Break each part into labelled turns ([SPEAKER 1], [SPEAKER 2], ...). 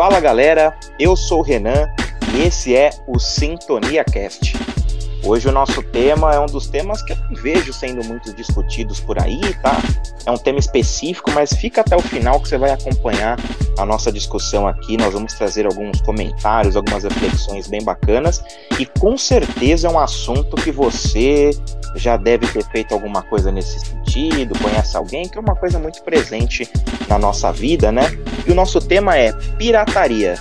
[SPEAKER 1] Fala galera, eu sou o Renan e esse é o Sintonia Cast. Hoje o nosso tema é um dos temas que eu vejo sendo muito discutidos por aí, tá? É um tema específico, mas fica até o final que você vai acompanhar a nossa discussão aqui. Nós vamos trazer alguns comentários, algumas reflexões bem bacanas e com certeza é um assunto que você já deve ter feito alguma coisa nesse sentido, conhece alguém, que é uma coisa muito presente na nossa vida, né? E o nosso tema é pirataria.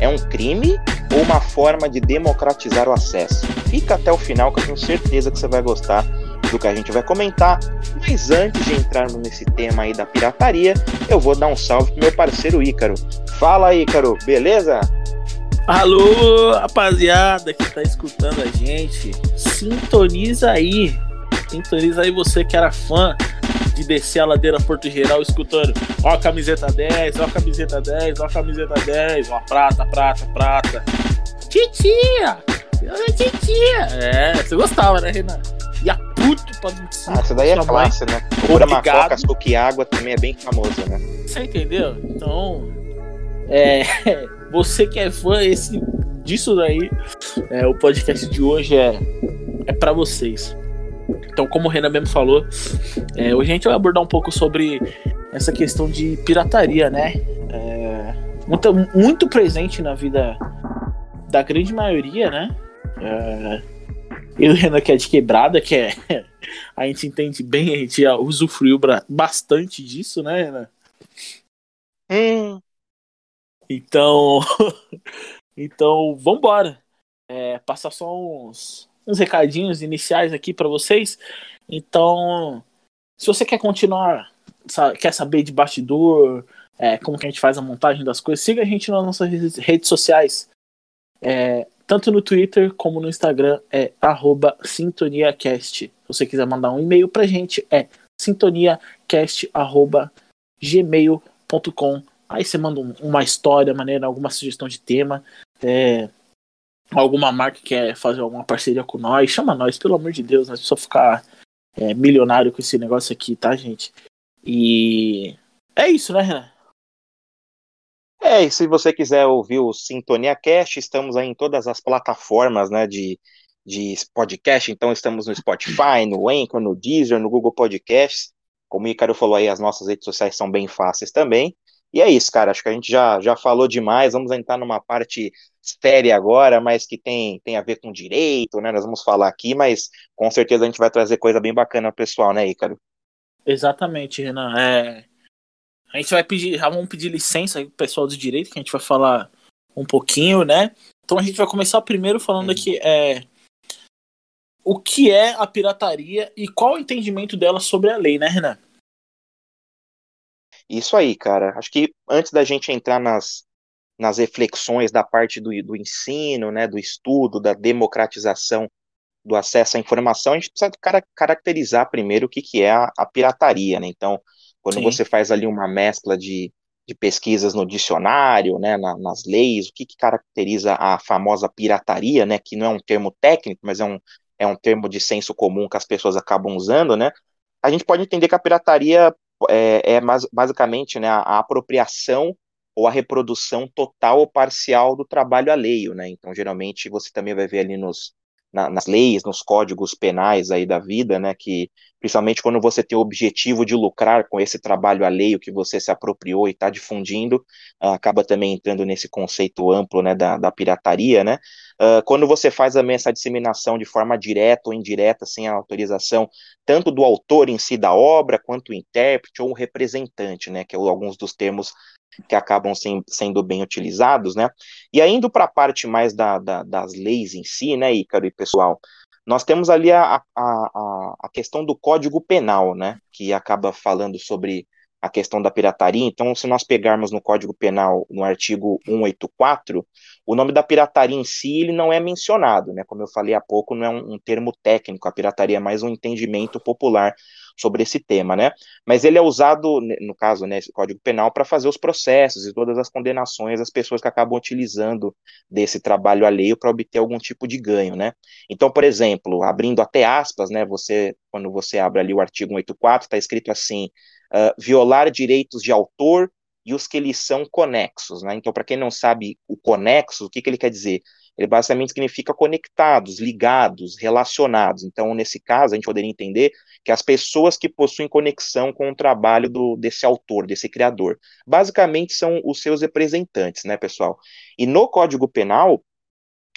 [SPEAKER 1] É um crime ou uma forma de democratizar o acesso? Fica até o final que eu tenho certeza que você vai gostar do que a gente vai comentar. Mas antes de entrarmos nesse tema aí da pirataria, eu vou dar um salve pro meu parceiro Ícaro. Fala Ícaro, beleza?
[SPEAKER 2] Alô, rapaziada que tá escutando a gente, sintoniza aí. Sintoniza aí você que era fã de descer a ladeira Porto Geral escutando ó a camiseta 10, ó a camiseta 10, ó a camiseta 10, ó a prata, prata, prata. Titia! Titia! É, você gostava, né, Renan? E a puto pra
[SPEAKER 1] Ah, essa daí é classe, né? O Brahma Coca, açúcar e água também é bem famoso, né?
[SPEAKER 2] Você entendeu? Então, é, você que é fã esse, disso daí, é, o podcast de hoje é, é para vocês. Então, como o Renan mesmo falou, é, hoje a gente vai abordar um pouco sobre essa questão de pirataria, né? É, muito, muito presente na vida da grande maioria, né? É, e o Renan que é de quebrada, que é. A gente entende bem, a gente usufruiu bastante disso, né, Renan? Hum. Então. então, vambora. É, passar só uns, uns recadinhos iniciais aqui para vocês. Então, se você quer continuar, quer saber de bastidor, é, como que a gente faz a montagem das coisas, siga a gente nas nossas redes sociais. É, tanto no Twitter como no Instagram é sintoniacast. Se você quiser mandar um e-mail pra gente é sintoniacast@gmail.com. Aí você manda um, uma história, maneira, alguma sugestão de tema, é, alguma marca que quer fazer alguma parceria com nós, chama nós, pelo amor de Deus, nós só ficar é, milionário com esse negócio aqui, tá, gente? E é isso, né, Renan?
[SPEAKER 1] É, e se você quiser ouvir o Sintonia Cast, estamos aí em todas as plataformas, né, de, de podcast, então estamos no Spotify, no Anchor, no Deezer, no Google Podcasts, como o Ícaro falou aí, as nossas redes sociais são bem fáceis também, e é isso, cara, acho que a gente já, já falou demais, vamos entrar numa parte séria agora, mas que tem, tem a ver com direito, né, nós vamos falar aqui, mas com certeza a gente vai trazer coisa bem bacana pro pessoal, né, Ícaro?
[SPEAKER 2] Exatamente, Renan, é a gente vai pedir, já vamos pedir licença aí pro pessoal do direito, que a gente vai falar um pouquinho, né? Então a gente vai começar primeiro falando uhum. aqui é, o que é a pirataria e qual o entendimento dela sobre a lei, né, Renan?
[SPEAKER 1] Isso aí, cara. Acho que antes da gente entrar nas, nas reflexões da parte do, do ensino, né, do estudo, da democratização do acesso à informação, a gente precisa caracterizar primeiro o que, que é a, a pirataria, né? Então, quando Sim. você faz ali uma mescla de, de pesquisas no dicionário, né, na, nas leis, o que, que, caracteriza a famosa pirataria, né, que não é um termo técnico, mas é um, é um termo de senso comum que as pessoas acabam usando, né, a gente pode entender que a pirataria é, é basicamente né, a apropriação ou a reprodução total ou parcial do trabalho alheio, né, então geralmente você também vai ver ali nos, na, nas leis, nos códigos penais aí da vida, né, que principalmente quando você tem o objetivo de lucrar com esse trabalho alheio que você se apropriou e está difundindo, uh, acaba também entrando nesse conceito amplo, né, da, da pirataria, né, uh, quando você faz também essa disseminação de forma direta ou indireta, sem a autorização, tanto do autor em si da obra, quanto o intérprete ou o representante, né, que é alguns dos termos que acabam sem, sendo bem utilizados, né? E ainda para a parte mais da, da, das leis em si, né, Ícaro e pessoal, nós temos ali a, a, a questão do Código Penal, né, que acaba falando sobre a questão da pirataria. Então, se nós pegarmos no Código Penal, no artigo 184, o nome da pirataria em si ele não é mencionado, né? Como eu falei há pouco, não é um, um termo técnico, a pirataria é mais um entendimento popular sobre esse tema, né? Mas ele é usado, no caso, né, esse Código Penal, para fazer os processos e todas as condenações das pessoas que acabam utilizando desse trabalho alheio para obter algum tipo de ganho, né? Então, por exemplo, abrindo até aspas, né, você, quando você abre ali o artigo 184, está escrito assim, uh, violar direitos de autor e os que eles são conexos. Né? Então, para quem não sabe o conexo, o que, que ele quer dizer? Ele basicamente significa conectados, ligados, relacionados. Então, nesse caso, a gente poderia entender que as pessoas que possuem conexão com o trabalho do, desse autor, desse criador, basicamente são os seus representantes, né, pessoal? E no Código Penal,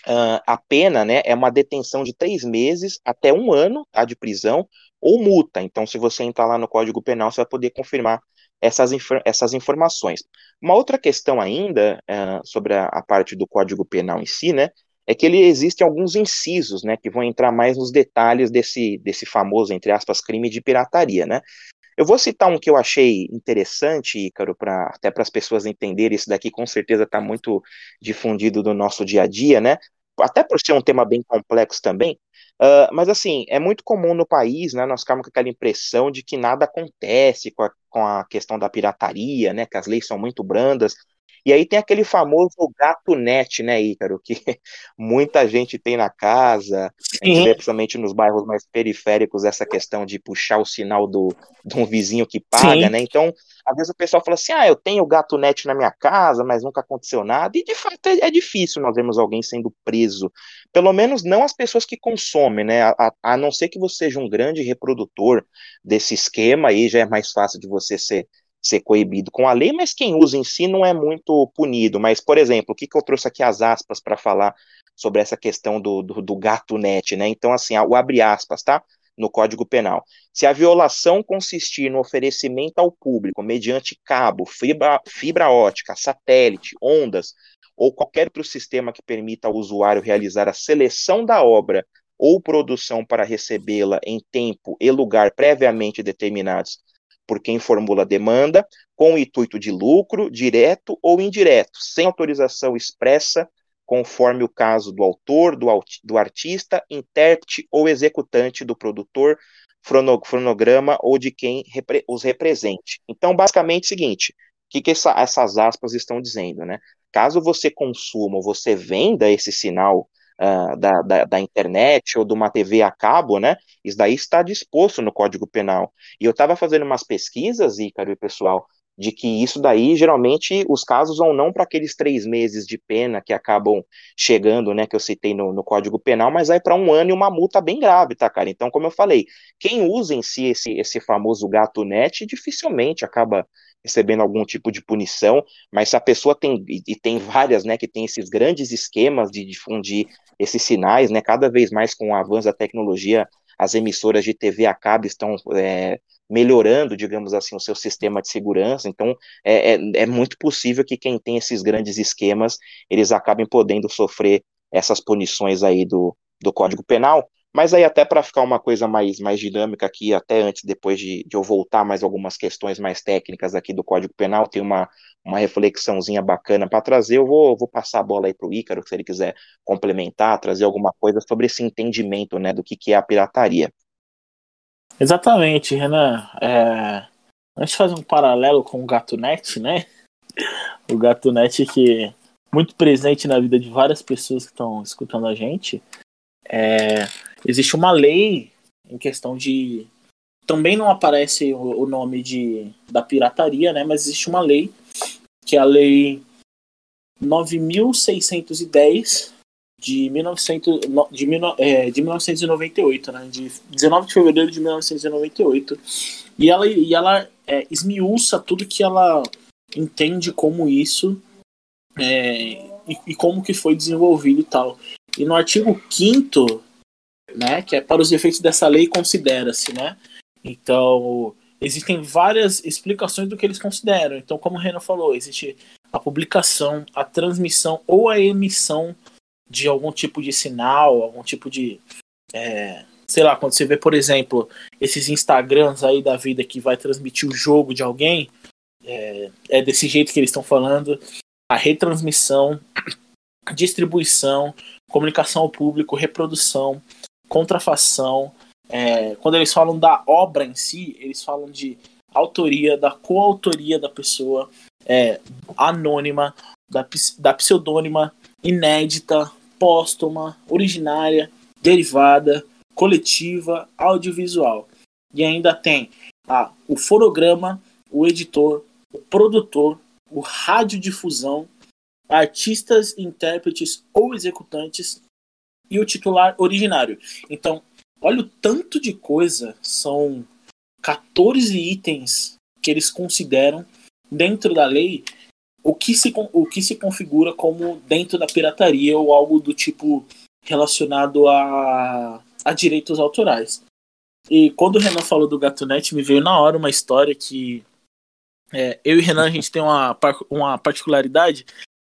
[SPEAKER 1] uh, a pena né, é uma detenção de três meses até um ano tá, de prisão ou multa. Então, se você entrar lá no Código Penal, você vai poder confirmar essas, essas informações. Uma outra questão ainda uh, sobre a, a, parte do Código Penal em si, né, é que ele existe alguns incisos, né, que vão entrar mais nos detalhes desse, desse famoso, entre aspas, crime de pirataria, né. Eu vou citar um que eu achei interessante, Ícaro, pra, até para as pessoas entenderem, isso daqui com certeza está muito difundido no nosso dia a dia, né, até por ser um tema bem complexo também, Uh, mas assim, é muito comum no país, né, nós ficamos com aquela impressão de que nada acontece com a, com a questão da pirataria, né, que as leis são muito brandas, e aí tem aquele famoso gato net, né, Ícaro, que muita gente tem na casa, a gente vê principalmente nos bairros mais periféricos essa questão de puxar o sinal do, de um vizinho que paga, Sim. né? Então, às vezes o pessoal fala assim: ah, eu tenho gato net na minha casa, mas nunca aconteceu nada. E de fato é, é difícil nós vermos alguém sendo preso. Pelo menos não as pessoas que consomem, né? A, a não ser que você seja um grande reprodutor desse esquema, aí já é mais fácil de você ser ser coibido com a lei, mas quem usa em si não é muito punido. Mas, por exemplo, o que, que eu trouxe aqui as aspas para falar sobre essa questão do, do, do, gato net, né? Então, assim, o abre aspas, tá? No Código Penal. Se a violação consistir no oferecimento ao público, mediante cabo, fibra, fibra ótica, satélite, ondas, ou qualquer outro sistema que permita ao usuário realizar a seleção da obra ou produção para recebê-la em tempo e lugar previamente determinados por quem formula a demanda, com o intuito de lucro, direto ou indireto, sem autorização expressa, conforme o caso do autor, do, do artista, intérprete ou executante do produtor, fronograma ou de quem repre os represente. Então, basicamente, é o seguinte: o que, que essa, essas aspas estão dizendo, né? Caso você consuma ou você venda esse sinal uh, da, da, da, internet ou de uma TV a cabo, né? Isso daí está disposto no Código Penal. E eu estava fazendo umas pesquisas, Ícaro e pessoal, de que isso daí, geralmente, os casos vão não para aqueles três meses de pena que acabam chegando, né, que eu citei no, no Código Penal, mas vai para um ano e uma multa bem grave, tá, cara? Então, como eu falei, quem usa em si esse, esse famoso gato net dificilmente acaba recebendo algum tipo de punição, mas se a pessoa tem, e tem várias, né, que tem esses grandes esquemas de difundir esses sinais, né, cada vez mais com o avanço da tecnologia, as emissoras de TV a cabo estão é, melhorando, digamos assim, o seu sistema de segurança, então é, é, é muito possível que quem tem esses grandes esquemas, eles acabem podendo sofrer essas punições aí do, do Código Penal, mas aí até para ficar uma coisa mais, mais dinâmica aqui, até antes, depois de, de, eu voltar mais algumas questões mais técnicas aqui do Código Penal, tem uma, uma reflexãozinha bacana para trazer, eu vou, vou passar a bola aí para o Ícaro, se ele quiser complementar, trazer alguma coisa sobre esse entendimento né, do que, que é a pirataria.
[SPEAKER 2] Exatamente, Renan. É... Antes de fazer um paralelo com o GatoNet, né? O GatoNet que é muito presente na vida de várias pessoas que estão escutando a gente. É, existe uma lei em questão de. Também não aparece o, nome de, da pirataria, né? Mas existe uma lei, que é a Lei 9610 de, 1900, de, é, de 1998, né? De 19 de fevereiro de 1998. E ela, e ela é, esmiuça tudo que ela entende como isso é, e, e, como que foi desenvolvido e tal. E no artigo 5 né, que é para os efeitos dessa lei considera-se, né? Então, existem várias explicações do que eles consideram. Então, como o Renan falou, existe a publicação, a transmissão ou a emissão de algum tipo de sinal, algum tipo de. É, sei lá, quando você vê, por exemplo, esses Instagrams aí da vida que vai transmitir o jogo de alguém, é, é desse jeito que eles estão falando. A retransmissão, distribuição, comunicação ao público, reprodução, contrafação. É, quando eles falam da obra em si, eles falam de autoria, da coautoria da pessoa, é, anônima, da, da pseudônima, inédita, póstuma, originária, derivada, coletiva, audiovisual. E ainda tem a, o fonograma, o editor, o produtor, o radiodifusão, artistas, intérpretes ou executantes e o titular originário. Então, olha o tanto de coisa, são 14 itens que eles consideram dentro da lei o que se, o que se configura como dentro da pirataria ou algo do tipo relacionado a, a direitos autorais. E quando o Renan falou do Gatunete, me veio na hora uma história que é, eu e o Renan a gente tem uma, uma particularidade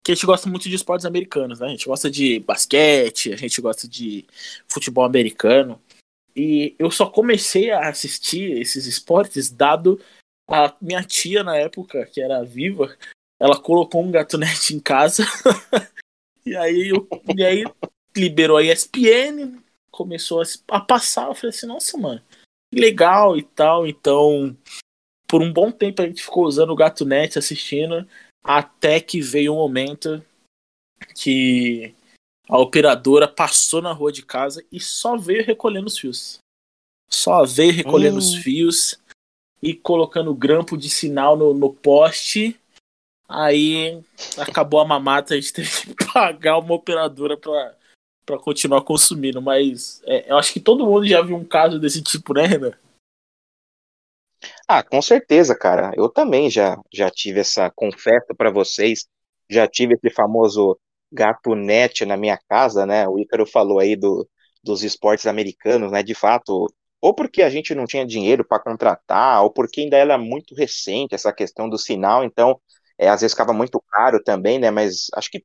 [SPEAKER 2] que a gente gosta muito de esportes americanos, né? A gente gosta de basquete, a gente gosta de futebol americano. E eu só comecei a assistir esses esportes dado a minha tia na época, que era viva, ela colocou um gatunete em casa. e aí eu, e aí liberou a ESPN, começou a, a passar, eu falei assim, nossa, mano, que legal e tal. Então, por um bom tempo a gente ficou usando o gatunete assistindo, até que veio um momento que a operadora passou na rua de casa e só veio recolhendo os fios. Só veio recolhendo hum. os fios e colocando grampo de sinal no, no poste. Aí acabou a mamata, a gente teve que pagar uma operadora pra, pra continuar consumindo. Mas é, eu acho que todo mundo já viu um caso desse tipo, né, Renan?
[SPEAKER 1] Ah, com certeza, cara. Eu também já, já tive essa, confesso para vocês, já tive esse famoso gato net na minha casa, né? O Ícaro falou aí do, dos esportes americanos, né? De fato, ou porque a gente não tinha dinheiro para contratar, ou porque ainda era muito recente essa questão do sinal, então é, às vezes ficava muito caro também, né? Mas acho que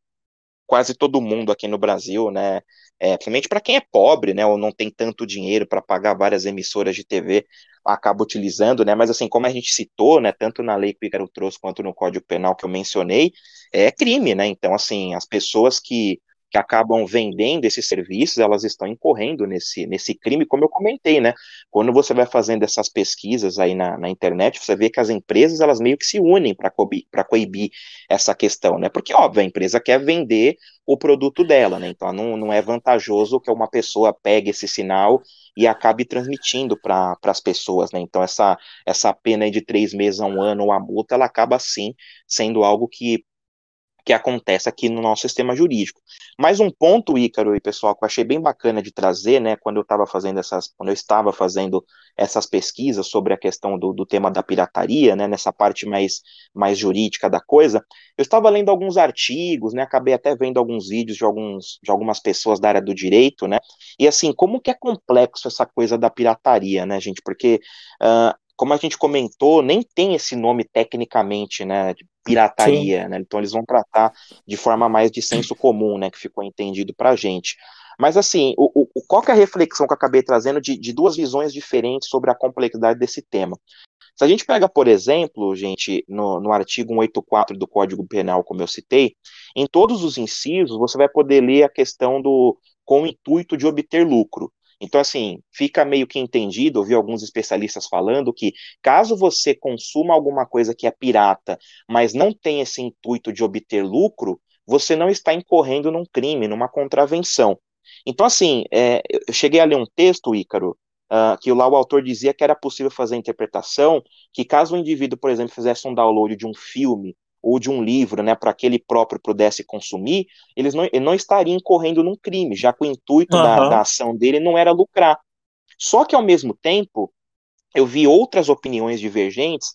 [SPEAKER 1] quase todo mundo aqui no Brasil, né? É, principalmente para quem é pobre, né? Ou não tem tanto dinheiro para pagar várias emissoras de TV, acaba utilizando, né? Mas assim, como a gente citou, né? Tanto na lei que o Ícaro trouxe quanto no Código Penal que eu mencionei, é crime, né? Então, assim, as pessoas que que acabam vendendo esses serviços, elas estão incorrendo nesse, nesse crime, como eu comentei, né? Quando você vai fazendo essas pesquisas aí na, na internet, você vê que as empresas, elas meio que se unem para coibir, coibir essa questão, né? Porque, óbvio, a empresa quer vender o produto dela, né? Então, não, não é vantajoso que uma pessoa pegue esse sinal e acabe transmitindo para as pessoas, né? Então, essa, essa pena de três meses a um ano, ou a multa, ela acaba, sim, sendo algo que que acontece aqui no nosso sistema jurídico. Mais um ponto, Ícaro e pessoal, que eu achei bem bacana de trazer, né, quando eu estava fazendo essas, quando eu estava fazendo essas pesquisas sobre a questão do, do tema da pirataria, né, nessa parte mais, mais jurídica da coisa, eu estava lendo alguns artigos, né, acabei até vendo alguns vídeos de, alguns, de algumas pessoas da área do direito, né, e assim, como que é complexo essa coisa da pirataria, né, gente, porque uh, como a gente comentou, nem tem esse nome tecnicamente, né, de pirataria, né, então eles vão tratar de forma mais de senso comum, né, que ficou entendido pra gente. Mas assim, o, o, qual que é a reflexão que eu acabei trazendo de, de duas visões diferentes sobre a complexidade desse tema? Se a gente pega, por exemplo, gente, no, no artigo 184 do Código Penal, como eu citei, em todos os incisos você vai poder ler a questão do com o intuito de obter lucro. Então, assim, fica meio que entendido, ouvi alguns especialistas falando que caso você consuma alguma coisa que é pirata, mas não tem esse intuito de obter lucro, você não está incorrendo num crime, numa contravenção. Então, assim, é, eu cheguei a ler um texto, Ícaro, uh, que lá o autor dizia que era possível fazer a interpretação que caso o indivíduo, por exemplo, fizesse um download de um filme ou de um livro, né, para que ele próprio pudesse consumir, eles não, ele não estaria incorrendo num crime, já que o intuito uhum. da, da ação dele não era lucrar. Só que, ao mesmo tempo, eu vi outras opiniões divergentes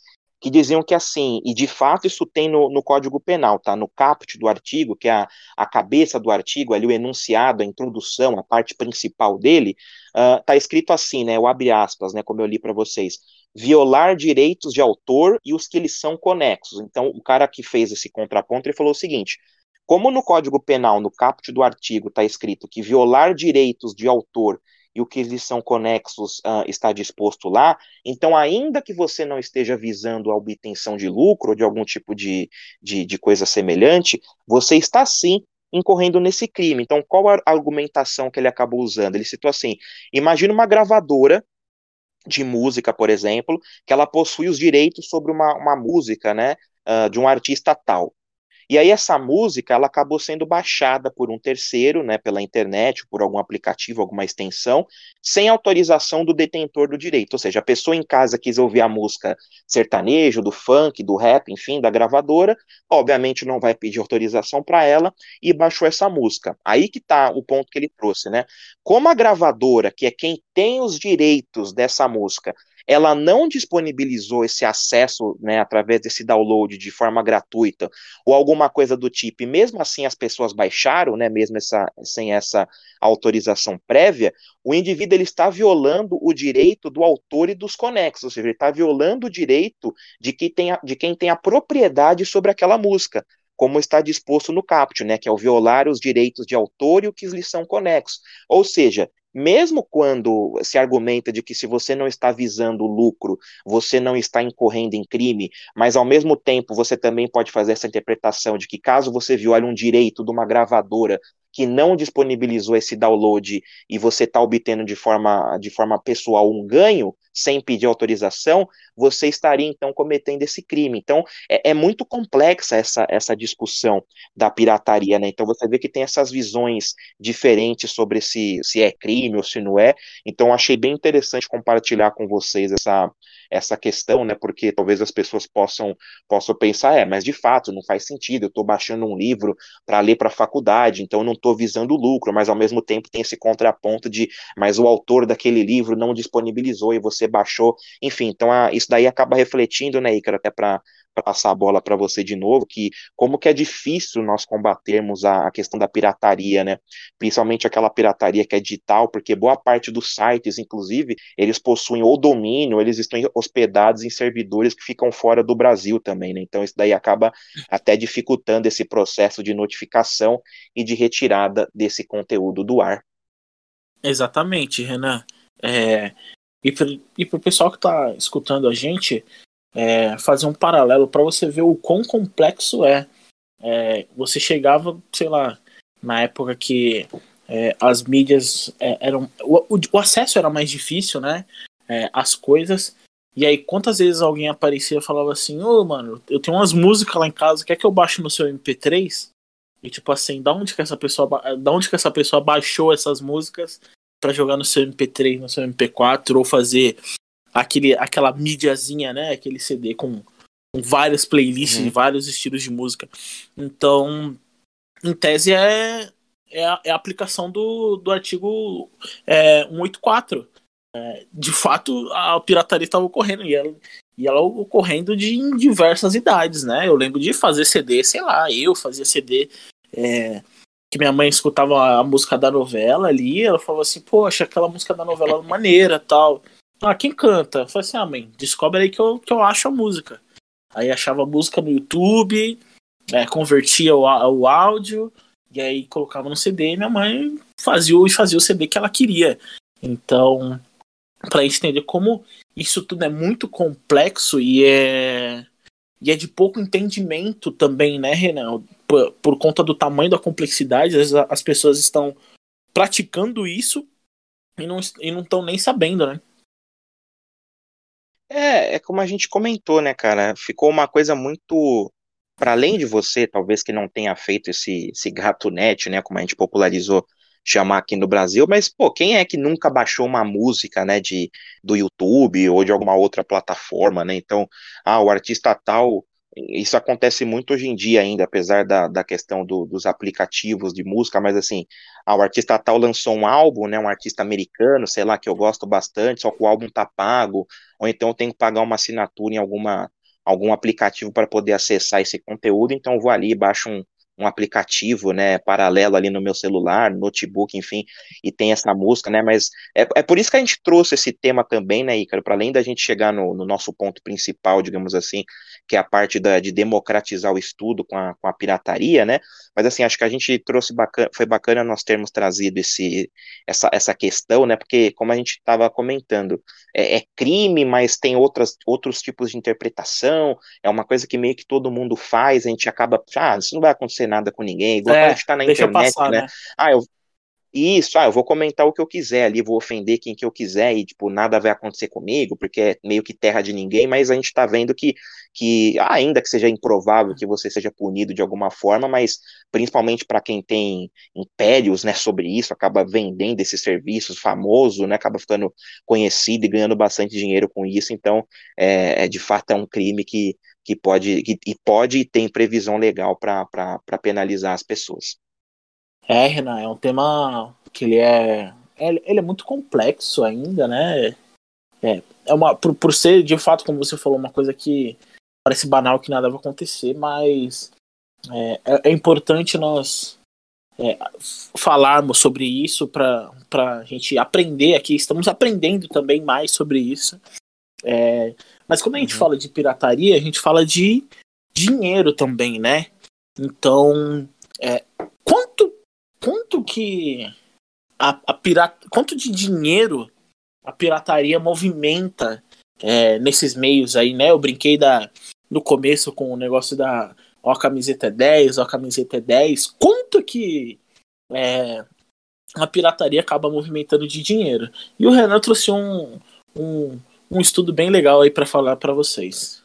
[SPEAKER 1] que diziam que assim, e de fato isso tem no, no Código Penal, tá? No caput do artigo, que é a, a cabeça do artigo, ali o enunciado, a introdução, a parte principal dele, uh, tá escrito assim, né? O abre aspas, né? Como eu li para vocês violar direitos de autor e os que lhes são conexos. Então, o cara que fez esse contraponto, ele falou o seguinte: como no Código Penal, no caput do artigo, está escrito que violar direitos de autor e o que lhes são conexos uh, está disposto lá, então, ainda que você não esteja visando a obtenção de lucro ou de algum tipo de, de, de coisa semelhante, você está sim incorrendo nesse crime. Então, qual a argumentação que ele acabou usando? Ele citou assim: imagina uma gravadora de música, por exemplo, que ela possui os direitos sobre uma, uma música, né, uh, de um artista tal. E aí essa música, ela acabou sendo baixada por um terceiro, né, pela internet, por algum aplicativo, alguma extensão, sem autorização do detentor do direito. Ou seja, a pessoa em casa quis ouvir a música sertanejo, do funk, do rap, enfim, da gravadora, obviamente não vai pedir autorização para ela e baixou essa música. Aí que tá o ponto que ele trouxe, né? Como a gravadora, que é quem tem os direitos dessa música, ela não disponibilizou esse acesso, né, através desse download de forma gratuita ou alguma coisa do tipo, e mesmo assim as pessoas baixaram, né, mesmo essa, sem essa autorização prévia, o indivíduo ele está violando o direito do autor e dos conexos, ou seja, ele está violando o direito de, que tem a, de quem tem a propriedade sobre aquela música como está disposto no caput, né, que é o violar os direitos de autor e o que lhes são conexos. Ou seja, mesmo quando se argumenta de que se você não está visando lucro, você não está incorrendo em crime, mas ao mesmo tempo você também pode fazer essa interpretação de que caso você viole um direito de uma gravadora que não disponibilizou esse download e você está obtendo de forma, de forma pessoal um ganho, sem pedir autorização, você estaria então cometendo esse crime. Então é, é, muito complexa essa, essa discussão da pirataria, né? Então você vê que tem essas visões diferentes sobre se, se é crime ou se não é. Então achei bem interessante compartilhar com vocês essa, essa questão, né? Porque talvez as pessoas possam, possam pensar, é, mas de fato não faz sentido, eu estou baixando um livro para ler para a faculdade, então não estou visando lucro, mas ao mesmo tempo tem esse contraponto de, mas o autor daquele livro não disponibilizou e você você baixou, enfim, então a, isso daí acaba refletindo, né, Icaro, até para passar a bola para você de novo, que como que é difícil nós combatermos a, a, questão da pirataria, né? Principalmente aquela pirataria que é digital, porque boa parte dos sites, inclusive, eles possuem o domínio, eles estão hospedados em servidores que ficam fora do Brasil também, né? Então isso daí acaba até dificultando esse processo de notificação e de retirada desse conteúdo do ar.
[SPEAKER 2] Exatamente, Renan. É, e para o pessoal que está escutando a gente, é, fazer um paralelo para você ver o quão complexo é. é. Você chegava, sei lá, na época que é, as mídias é, eram. O, o, acesso era mais difícil, né? É, as coisas. E aí, quantas vezes alguém aparecia e falava assim: Ô, oh, mano, eu tenho umas músicas lá em casa, quer que eu baixe no seu MP3? E tipo assim, da onde que essa pessoa, da onde que essa pessoa baixou essas músicas para jogar no seu MP3, no seu MP4 ou fazer aquele, aquela mídiazinha, né? Aquele CD com, com várias playlists uhum. vários estilos de música. Então, em tese é, é, a, é a aplicação do, do artigo é, 184. É, de fato, a pirataria estava ocorrendo e ela, e ela ocorrendo de em diversas idades, né? Eu lembro de fazer CD, sei lá, eu fazia CD é, que minha mãe escutava a música da novela ali, ela falava assim, poxa, aquela música da novela maneira tal. Ah, quem canta? Eu falei assim, ah, mãe, descobre aí que eu, que eu acho a música. Aí achava a música no YouTube, é, convertia o, o áudio, e aí colocava no CD e minha mãe fazia, fazia o CD que ela queria. Então, gente entender como isso tudo é muito complexo e é, e é de pouco entendimento também, né, Renan? por, por conta do tamanho da complexidade, vezes as pessoas estão praticando isso e não e não estão nem sabendo, né?
[SPEAKER 1] É, é como a gente comentou, né, cara? Ficou uma coisa muito para além de você, talvez que não tenha feito esse, esse gato net, né, como a gente popularizou chamar aqui no Brasil, mas pô, quem é que nunca baixou uma música, né, de do YouTube ou de alguma outra plataforma, né? Então, ah, o artista tal isso acontece muito hoje em dia ainda, apesar da, da questão do, dos aplicativos de música, mas assim, ah, o artista tal lançou um álbum, né, um artista americano, sei lá, que eu gosto bastante, só que o álbum tá pago, ou então eu tenho que pagar uma assinatura em alguma, algum aplicativo para poder acessar esse conteúdo, então eu vou ali e baixo um, um aplicativo, né, paralelo ali no meu celular, notebook, enfim, e tem essa música, né, mas é, é por isso que a gente trouxe esse tema também, né, Ícaro, para além da gente chegar no, no, nosso ponto principal, digamos assim, que é a parte da, de democratizar o estudo com a, com a pirataria, né, mas assim, acho que a gente trouxe, bacana, foi bacana nós termos trazido esse, essa, essa questão, né, porque como a gente estava comentando, é, é crime, mas tem outras, outros tipos de interpretação, é uma coisa que meio que todo mundo faz, a gente acaba, ah, isso não vai acontecer nada com ninguém, igual é, a gente tá na internet, passar, né? né? Ah, eu, Isso, ah, eu vou comentar o que eu quiser ali, vou ofender quem que eu quiser e, tipo, nada vai acontecer comigo, porque é meio que terra de ninguém, mas a gente tá vendo que, que ainda que seja improvável que você seja punido de alguma forma, mas principalmente para quem tem impérios, né, sobre isso, acaba vendendo esses serviços famoso, né, acaba ficando conhecido e ganhando bastante dinheiro com isso, então, é, é de fato é um crime que, que pode, que, e pode e tem previsão legal para penalizar as pessoas.
[SPEAKER 2] É, Renan, é um tema que ele é, ele é muito complexo ainda, né? É, é uma, por, por ser, de fato, como você falou, uma coisa que parece banal que nada vai acontecer, mas é, é, é importante nós é, falarmos sobre isso para a gente aprender aqui. Estamos aprendendo também mais sobre isso. É, mas quando a gente uhum. fala de pirataria, a gente fala de dinheiro também, né? Então, é, quanto quanto que a, a pirata, quanto de dinheiro a pirataria movimenta é, nesses meios aí, né? Eu brinquei da, no começo com o negócio da ó, a camiseta é 10, ó, a camiseta é 10. Quanto que é, a pirataria acaba movimentando de dinheiro? E o Renan trouxe um, um, um estudo bem legal aí para falar para vocês.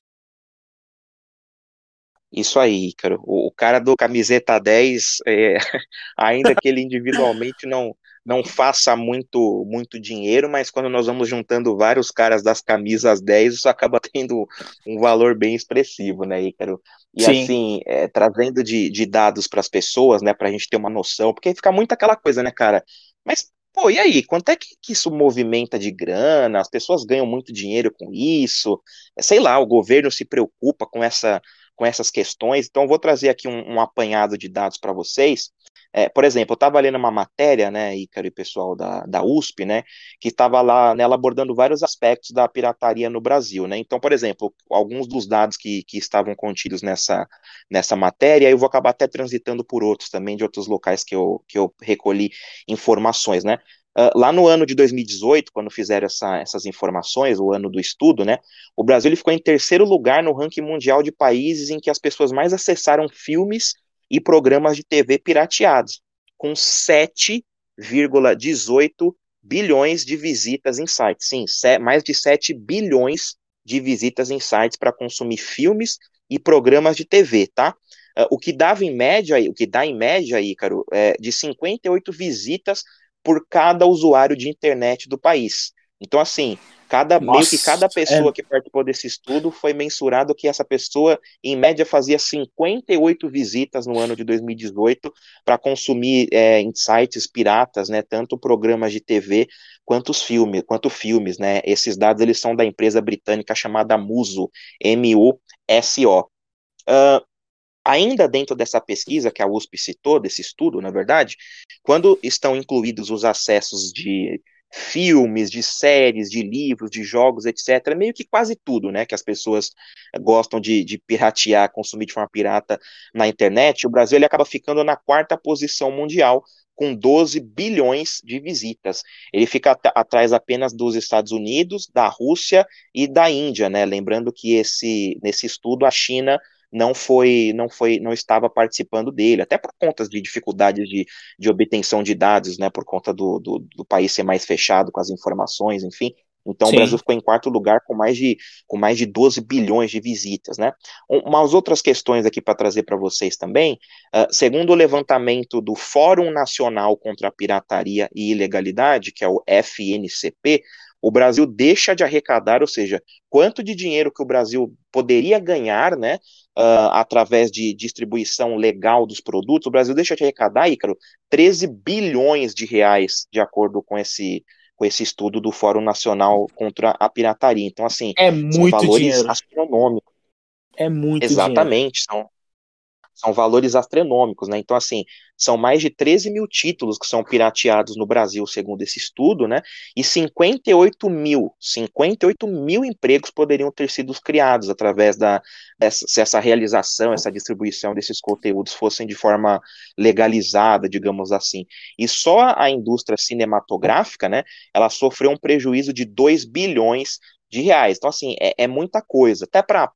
[SPEAKER 1] Isso aí, cara. O, o cara do camiseta 10, é, ainda que ele individualmente não, não faça muito, muito dinheiro, mas quando nós vamos juntando vários caras das camisas 10, isso acaba tendo um valor bem expressivo, né, Ícaro? E Sim. assim, é, trazendo de, de dados para as pessoas, né, para a gente ter uma noção, porque fica muito aquela coisa, né, cara? Mas Pô, e aí, quanto é que, que, isso movimenta de grana? As pessoas ganham muito dinheiro com isso? Sei lá, o governo se preocupa com essa com essas questões. Então, vou trazer aqui um, um apanhado de dados para vocês. É, por exemplo, eu estava lendo uma matéria, né, Ícaro e pessoal da, da USP, né, que estava lá nela abordando vários aspectos da pirataria no Brasil, né. Então, por exemplo, alguns dos dados que, que estavam contidos nessa, nessa matéria, eu vou acabar até transitando por outros também, de outros locais que eu, que eu recolhi informações, né. Uh, lá no ano de 2018, quando fizeram essa, essas informações, o ano do estudo, né, o Brasil ele ficou em terceiro lugar no ranking mundial de países em que as pessoas mais acessaram filmes e programas de TV pirateados, com 7,18 bilhões de visitas em sites. Sim, mais de 7 bilhões de visitas em sites para consumir filmes e programas de TV, tá? Uh, o que dava em média, o que dá em média, Ícaro, é de 58 visitas por cada usuário de internet do país. Então, assim, cada Nossa, meio que cada pessoa é... que participou desse estudo foi mensurado que essa pessoa, em média, fazia 58 visitas no ano de 2018 para consumir é, em sites piratas, né? Tanto programas de TV quanto os filmes, quanto filmes, né? Esses dados eles são da empresa britânica chamada Muso, M-U-S-O. Uh, ainda dentro dessa pesquisa que a USP citou, desse estudo, na verdade, quando estão incluídos os acessos de filmes, de séries, de livros, de jogos, etc., meio que quase tudo, né, que as pessoas gostam de, de piratear, consumir de forma pirata na internet, o Brasil ele acaba ficando na quarta posição mundial, com 12 bilhões de visitas. Ele fica atrás apenas dos Estados Unidos, da Rússia e da Índia, né? Lembrando que esse, nesse estudo a China não foi, não foi, não estava participando dele, até por conta de dificuldades de, de obtenção de dados, né, por conta do, do, do país ser mais fechado com as informações, enfim. Então Sim. o Brasil ficou em quarto lugar com mais de, com mais de 12 bilhões de visitas, né? Umas outras questões aqui para trazer para vocês também, uh, segundo o levantamento do Fórum Nacional contra a Pirataria e Ilegalidade, que é o FNCP, o Brasil deixa de arrecadar, ou seja, quanto de dinheiro que o Brasil poderia ganhar, né, uh, através de distribuição legal dos produtos, o Brasil deixa de arrecadar, Ícaro, 13 bilhões de reais, de acordo com esse com esse estudo do Fórum Nacional contra a Pirataria. Então, assim,
[SPEAKER 2] é muito
[SPEAKER 1] são valores
[SPEAKER 2] dinheiro.
[SPEAKER 1] astronômicos.
[SPEAKER 2] É muito
[SPEAKER 1] Exatamente, dinheiro. são são valores astronômicos, né? Então, assim, são mais de 13 mil títulos que são pirateados no Brasil, segundo esse estudo, né? E 58 mil, 58 mil empregos poderiam ter sido criados através da dessa, se essa realização, essa distribuição desses conteúdos fossem de forma legalizada, digamos assim. E só a indústria cinematográfica, né? Ela sofreu um prejuízo de 2 bilhões de reais. Então, assim, é, é muita coisa. Até para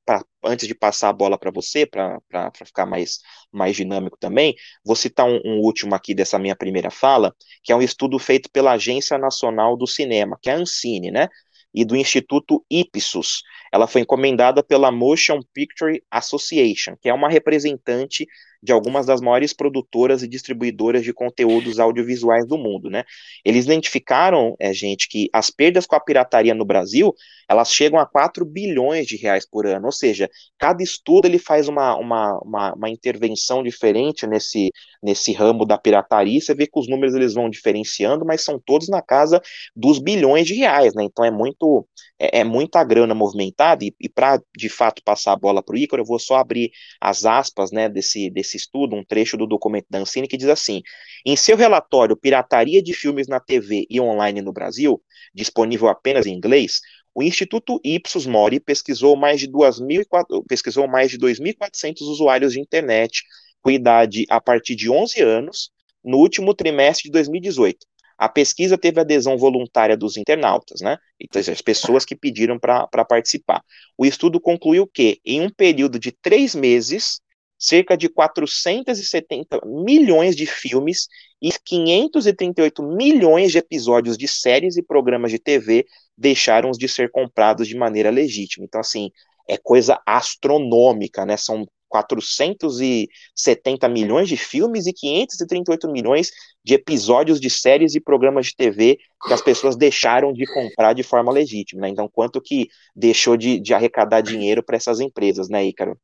[SPEAKER 1] antes de passar a bola para você, para ficar mais, mais dinâmico também, vou citar um, um, último aqui dessa minha primeira fala, que é um estudo feito pela Agência Nacional do Cinema, que é a Ancine, né? E do Instituto Ipsos. Ela foi encomendada pela Motion Picture Association, que é uma representante de algumas das maiores produtoras e distribuidoras de conteúdos audiovisuais do mundo, né? Eles identificaram, é, gente, que as perdas com a pirataria no Brasil, elas chegam a 4 bilhões de reais por ano, ou seja, cada estudo ele faz uma, uma, uma, uma intervenção diferente nesse, nesse ramo da pirataria, você vê que os números eles vão diferenciando, mas são todos na casa dos bilhões de reais, né? Então é muito é, é muita grana movimentada, e, e para de fato passar a bola para o Ícaro, eu vou só abrir as aspas né, desse, desse estudo, um trecho do documento da Ancine que diz assim: em seu relatório Pirataria de Filmes na TV e Online no Brasil, disponível apenas em inglês, o Instituto Ipsos Mori pesquisou mais de 2.400 pesquisou mais de 2.400 usuários de internet com idade a partir de 11 anos no último trimestre de 2018. A pesquisa teve adesão voluntária dos internautas, né? Então, as pessoas que pediram para participar. O estudo concluiu que, em um período de três meses, cerca de 470 milhões de filmes e 538 milhões de episódios de séries e programas de TV deixaram de ser comprados de maneira legítima. Então, assim, é coisa astronômica, né? São 470 milhões de filmes e 538 milhões de episódios de séries e programas de TV que as pessoas deixaram de comprar de forma legítima. Né? Então, quanto que deixou de, de arrecadar dinheiro para essas empresas, né, Ícaro?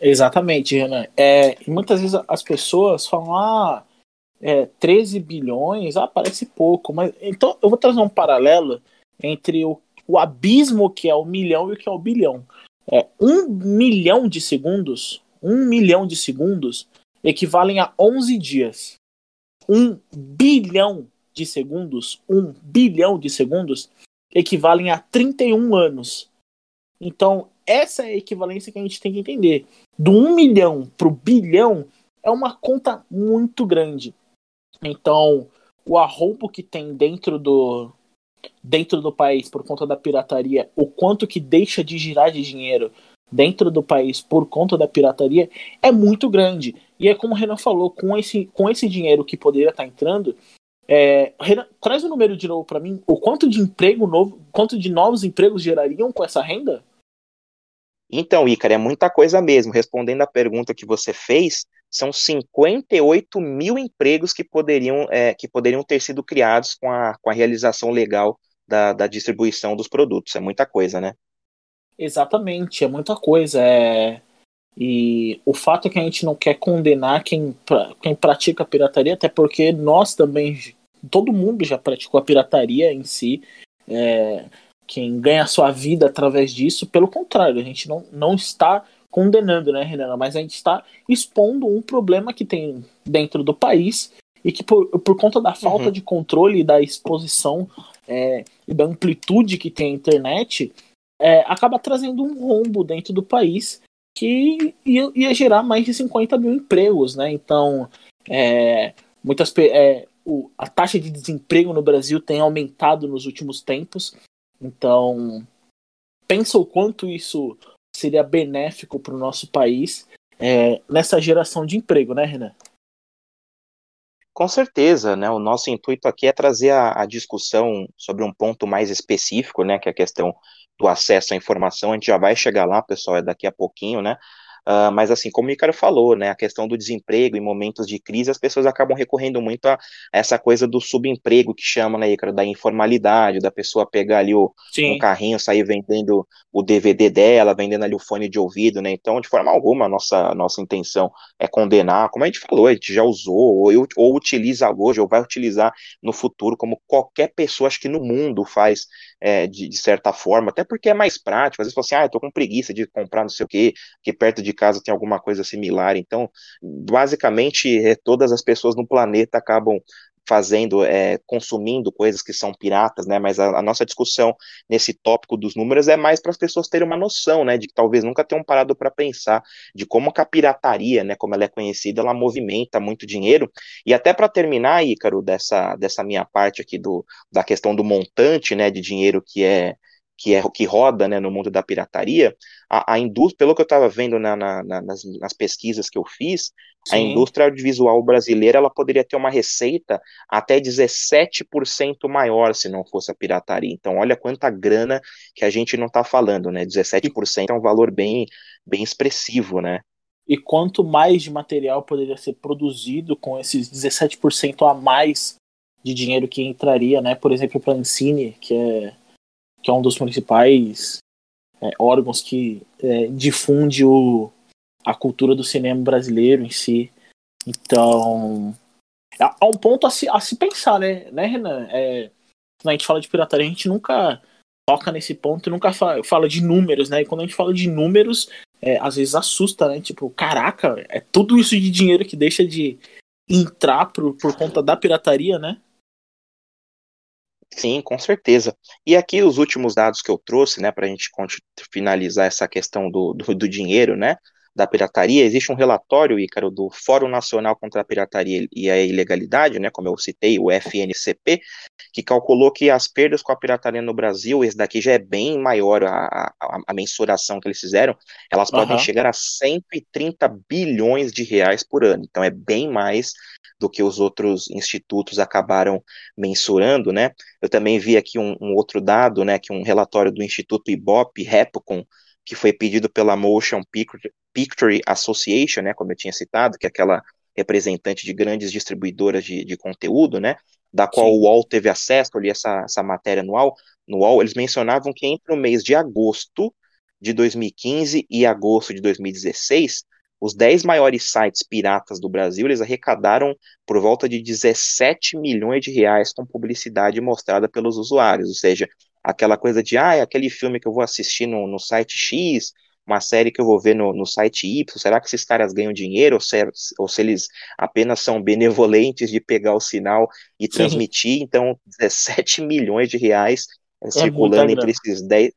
[SPEAKER 2] Exatamente, Renan. É, muitas vezes as pessoas falam, ah, é, 13 bilhões, ah, parece pouco. Mas então eu vou trazer um paralelo entre o, o abismo que é o milhão e o que é o bilhão. É, um milhão de segundos, um milhão de segundos equivalem a 11 dias. Um bilhão de segundos, um bilhão de segundos equivalem a 31 anos. Então, essa é a equivalência que a gente tem que entender. Do 1 milhão para o bilhão é uma conta muito grande. Então, o arrombo que tem dentro do, dentro do país por conta da pirataria, o quanto que deixa de girar de dinheiro dentro do país por conta da pirataria é muito grande. E é como o Renan falou, com esse, com esse dinheiro que poderia estar entrando, é, Renan, traz o um número de novo para mim. O quanto de emprego novo, quanto de novos empregos gerariam com essa renda?
[SPEAKER 1] Então, Ícaro, é muita coisa mesmo. Respondendo a pergunta que você fez, são 58 mil empregos que poderiam, é, que poderiam ter sido criados com a, com a realização legal da, da distribuição dos produtos. É muita coisa, né?
[SPEAKER 2] Exatamente, é muita coisa. É... E o fato é que a gente não quer condenar quem, quem pratica pirataria, até porque nós também, todo mundo já praticou a pirataria em si. É quem ganha sua vida através disso. Pelo contrário, a gente não, não está condenando, né, Renan? Mas a gente está expondo um problema que tem dentro do país e que por, por conta da falta uhum. de controle e da exposição é, e da amplitude que tem a internet, é, acaba trazendo um rombo dentro do país que ia, ia, gerar mais de 50 mil empregos, né? Então, é, muitas é, o, a taxa de desemprego no Brasil tem aumentado nos últimos tempos então, pensa o quanto isso seria benéfico para o nosso país é, nessa geração de emprego, né, Renan?
[SPEAKER 1] Com certeza, né? O nosso intuito aqui é trazer a, a, discussão sobre um ponto mais específico, né? Que é a questão do acesso à informação. A gente já vai chegar lá, pessoal, é daqui a pouquinho, né? Uh, mas assim, como o Icaro falou, né, a questão do desemprego em momentos de crise, as pessoas acabam recorrendo muito a, essa coisa do subemprego que chama, né, da informalidade, da pessoa pegar ali o, um carrinho, sair vendendo o DVD dela, vendendo ali o fone de ouvido, né, então de forma alguma a nossa, nossa intenção é condenar, como a gente falou, a gente já usou, ou, ou utiliza hoje, ou vai utilizar no futuro, como qualquer pessoa, acho que no mundo faz é, de, de, certa forma, até porque é mais prático, às vezes você assim, ah, eu tô com preguiça de comprar não sei o que, que perto de casa tem alguma coisa similar, então, basicamente, é, todas as pessoas no planeta acabam fazendo, é, consumindo coisas que são piratas, né? Mas a, a nossa discussão nesse tópico dos números é mais para as pessoas terem uma noção, né? De que talvez nunca tenham parado para pensar de como a pirataria, né? Como ela é conhecida, ela movimenta muito dinheiro. E até para terminar, Ícaro, dessa, dessa minha parte aqui do, da questão do montante, né? De dinheiro que é que é que roda né, no mundo da pirataria, a, a indústria, pelo que eu estava vendo na, na, nas, nas, pesquisas que eu fiz, Sim. a indústria audiovisual brasileira ela poderia ter uma receita até 17% maior se não fosse a pirataria. Então, olha quanta grana que a gente não está falando, né? 17% é um valor bem, bem expressivo, né?
[SPEAKER 2] E quanto mais de material poderia ser produzido com esses 17% a mais de dinheiro que entraria, né? Por exemplo, para a Ancine, que é que é um dos principais é, órgãos que é, difunde o, a cultura do cinema brasileiro em si. Então, há um ponto a se, a se pensar, né, né Renan? É, quando a gente fala de pirataria, a gente nunca toca nesse ponto, nunca fala, fala de números, né? E quando a gente fala de números, é, às vezes assusta, né? Tipo, caraca, é tudo isso de dinheiro que deixa de entrar por, por conta da pirataria, né?
[SPEAKER 1] Sim, com certeza. E aqui os últimos dados que eu trouxe, né, para a gente finalizar essa questão do, do, do, dinheiro, né, da pirataria, existe um relatório, Ícaro, do Fórum Nacional contra a Pirataria e a Ilegalidade, né, como eu citei, o FNCP, que calculou que as perdas com a pirataria no Brasil, esse daqui já é bem maior a, a, a mensuração que eles fizeram, elas uhum. podem chegar a 130 bilhões de reais por ano. Então é bem mais do que os outros institutos acabaram mensurando, né? Eu também vi aqui um, um outro dado, né, que um relatório do Instituto Ibope, Repcom, que foi pedido pela Motion Picture Association, né, como eu tinha citado, que é aquela representante de grandes distribuidoras de, de conteúdo, né, da qual Sim. o UOL teve acesso, ali essa, essa matéria no UOL, no UOL, eles mencionavam que entre o mês de agosto de 2015 e agosto de 2016, os 10 maiores sites piratas do Brasil, eles arrecadaram por volta de 17 milhões de reais com publicidade mostrada pelos usuários, ou seja, aquela coisa de, ah, é aquele filme que eu vou assistir no, no site X, uma série que eu vou ver no, no site Y, será que esses caras ganham dinheiro ou se, ou se eles apenas são benevolentes de pegar o sinal e Sim. transmitir? Então, 17 milhões de reais é circulando entre esses 10.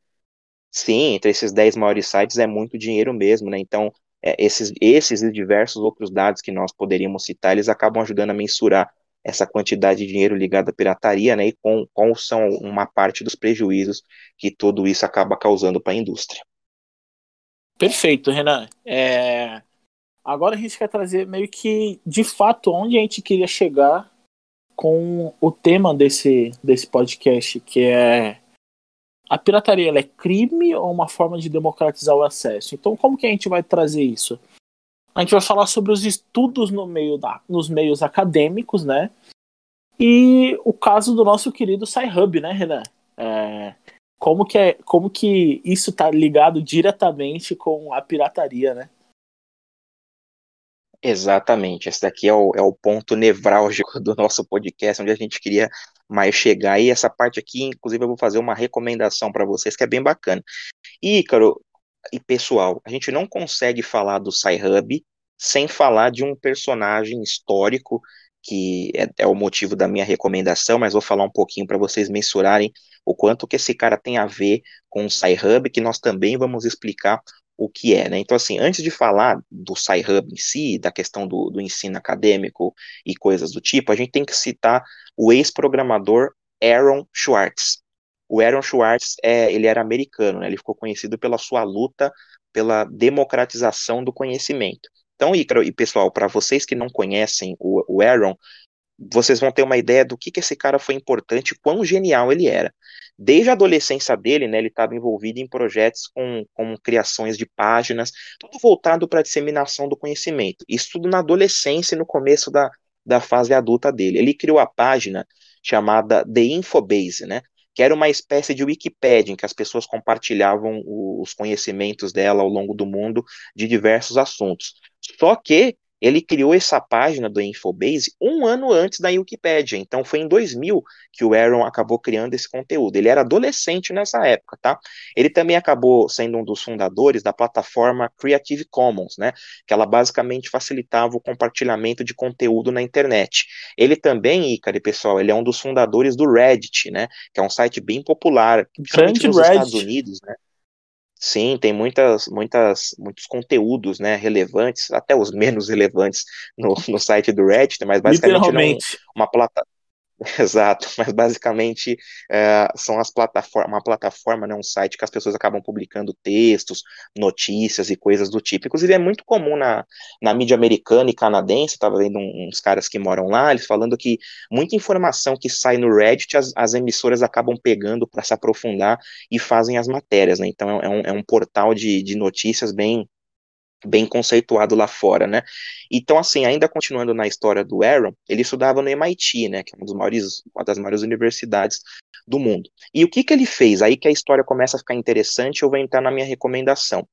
[SPEAKER 1] Sim, entre esses 10 maiores sites é muito dinheiro mesmo, né? Então, é, esses, esses e diversos outros dados que nós poderíamos citar, eles acabam ajudando a mensurar essa quantidade de dinheiro ligado à pirataria, né, e com, com são uma parte dos prejuízos que tudo isso acaba causando para a indústria.
[SPEAKER 2] Perfeito, Renan. É... Agora a gente quer trazer meio que, de fato, onde a gente queria chegar com o tema desse, desse podcast, que é a pirataria é crime ou uma forma de democratizar o acesso? Então, como que a gente vai trazer isso? A gente vai falar sobre os estudos no meio da, nos meios acadêmicos, né? E o caso do nosso querido Sci-Hub, né, Renan? É, como, que é, como que isso está ligado diretamente com a pirataria, né?
[SPEAKER 1] Exatamente, esse daqui é o, é o ponto nevrálgico do nosso podcast, onde a gente queria mais chegar. E essa parte aqui, inclusive, eu vou fazer uma recomendação para vocês que é bem bacana. E, Ícaro, e pessoal, a gente não consegue falar do Sci-Hub sem falar de um personagem histórico que é, é, o motivo da minha recomendação, mas vou falar um pouquinho para vocês mensurarem o quanto que esse cara tem a ver com o Sci-Hub, que nós também vamos explicar o que é, né? Então, assim, antes de falar do Sci-Hub em si, da questão do, do ensino acadêmico e coisas do tipo, a gente tem que citar o ex-programador Aaron Schwartz. O Aaron Schwartz, é, ele era americano, né? Ele ficou conhecido pela sua luta pela democratização do conhecimento. Então, Ícaro e pessoal, para vocês que não conhecem o, o Aaron, vocês vão ter uma ideia do que, que esse cara foi importante, quão genial ele era. Desde a adolescência dele, né, ele estava envolvido em projetos com, com criações de páginas, tudo voltado para a disseminação do conhecimento. Isso tudo na adolescência e no começo da, da fase adulta dele. Ele criou a página chamada The Infobase, né, que era uma espécie de Wikipedia em que as pessoas compartilhavam os conhecimentos dela ao longo do mundo de diversos assuntos. Só que ele criou essa página do Infobase um ano antes da Wikipedia. Então foi em 2000 que o Aaron acabou criando esse conteúdo. Ele era adolescente nessa época, tá? Ele também acabou sendo um dos fundadores da plataforma Creative Commons, né? Que ela basicamente facilitava o compartilhamento de conteúdo na internet. Ele também, Icari, pessoal, ele é um dos fundadores do Reddit, né? Que é um site bem popular, principalmente nos Reddit. Estados Unidos, né? Sim, tem muitas, muitas, muitos conteúdos, né, relevantes, até os menos relevantes no, no site do Reddit, mas basicamente é um, uma plataforma Exato, mas basicamente é, são as plataformas, uma plataforma, né, um site que as pessoas acabam publicando textos, notícias e coisas do tipo. Inclusive é muito comum na, na mídia americana e canadense, estava vendo uns caras que moram lá, eles falando que muita informação que sai no Reddit as, as emissoras acabam pegando para se aprofundar e fazem as matérias, né? Então é um, é um portal de, de notícias bem bem conceituado lá fora, né? Então, assim, ainda continuando na história do Aaron, ele estudava no MIT, né, que é uma, maiores, uma das maiores universidades do mundo. E o que que ele fez? Aí que a história começa a ficar interessante, eu vou entrar na minha recomendação.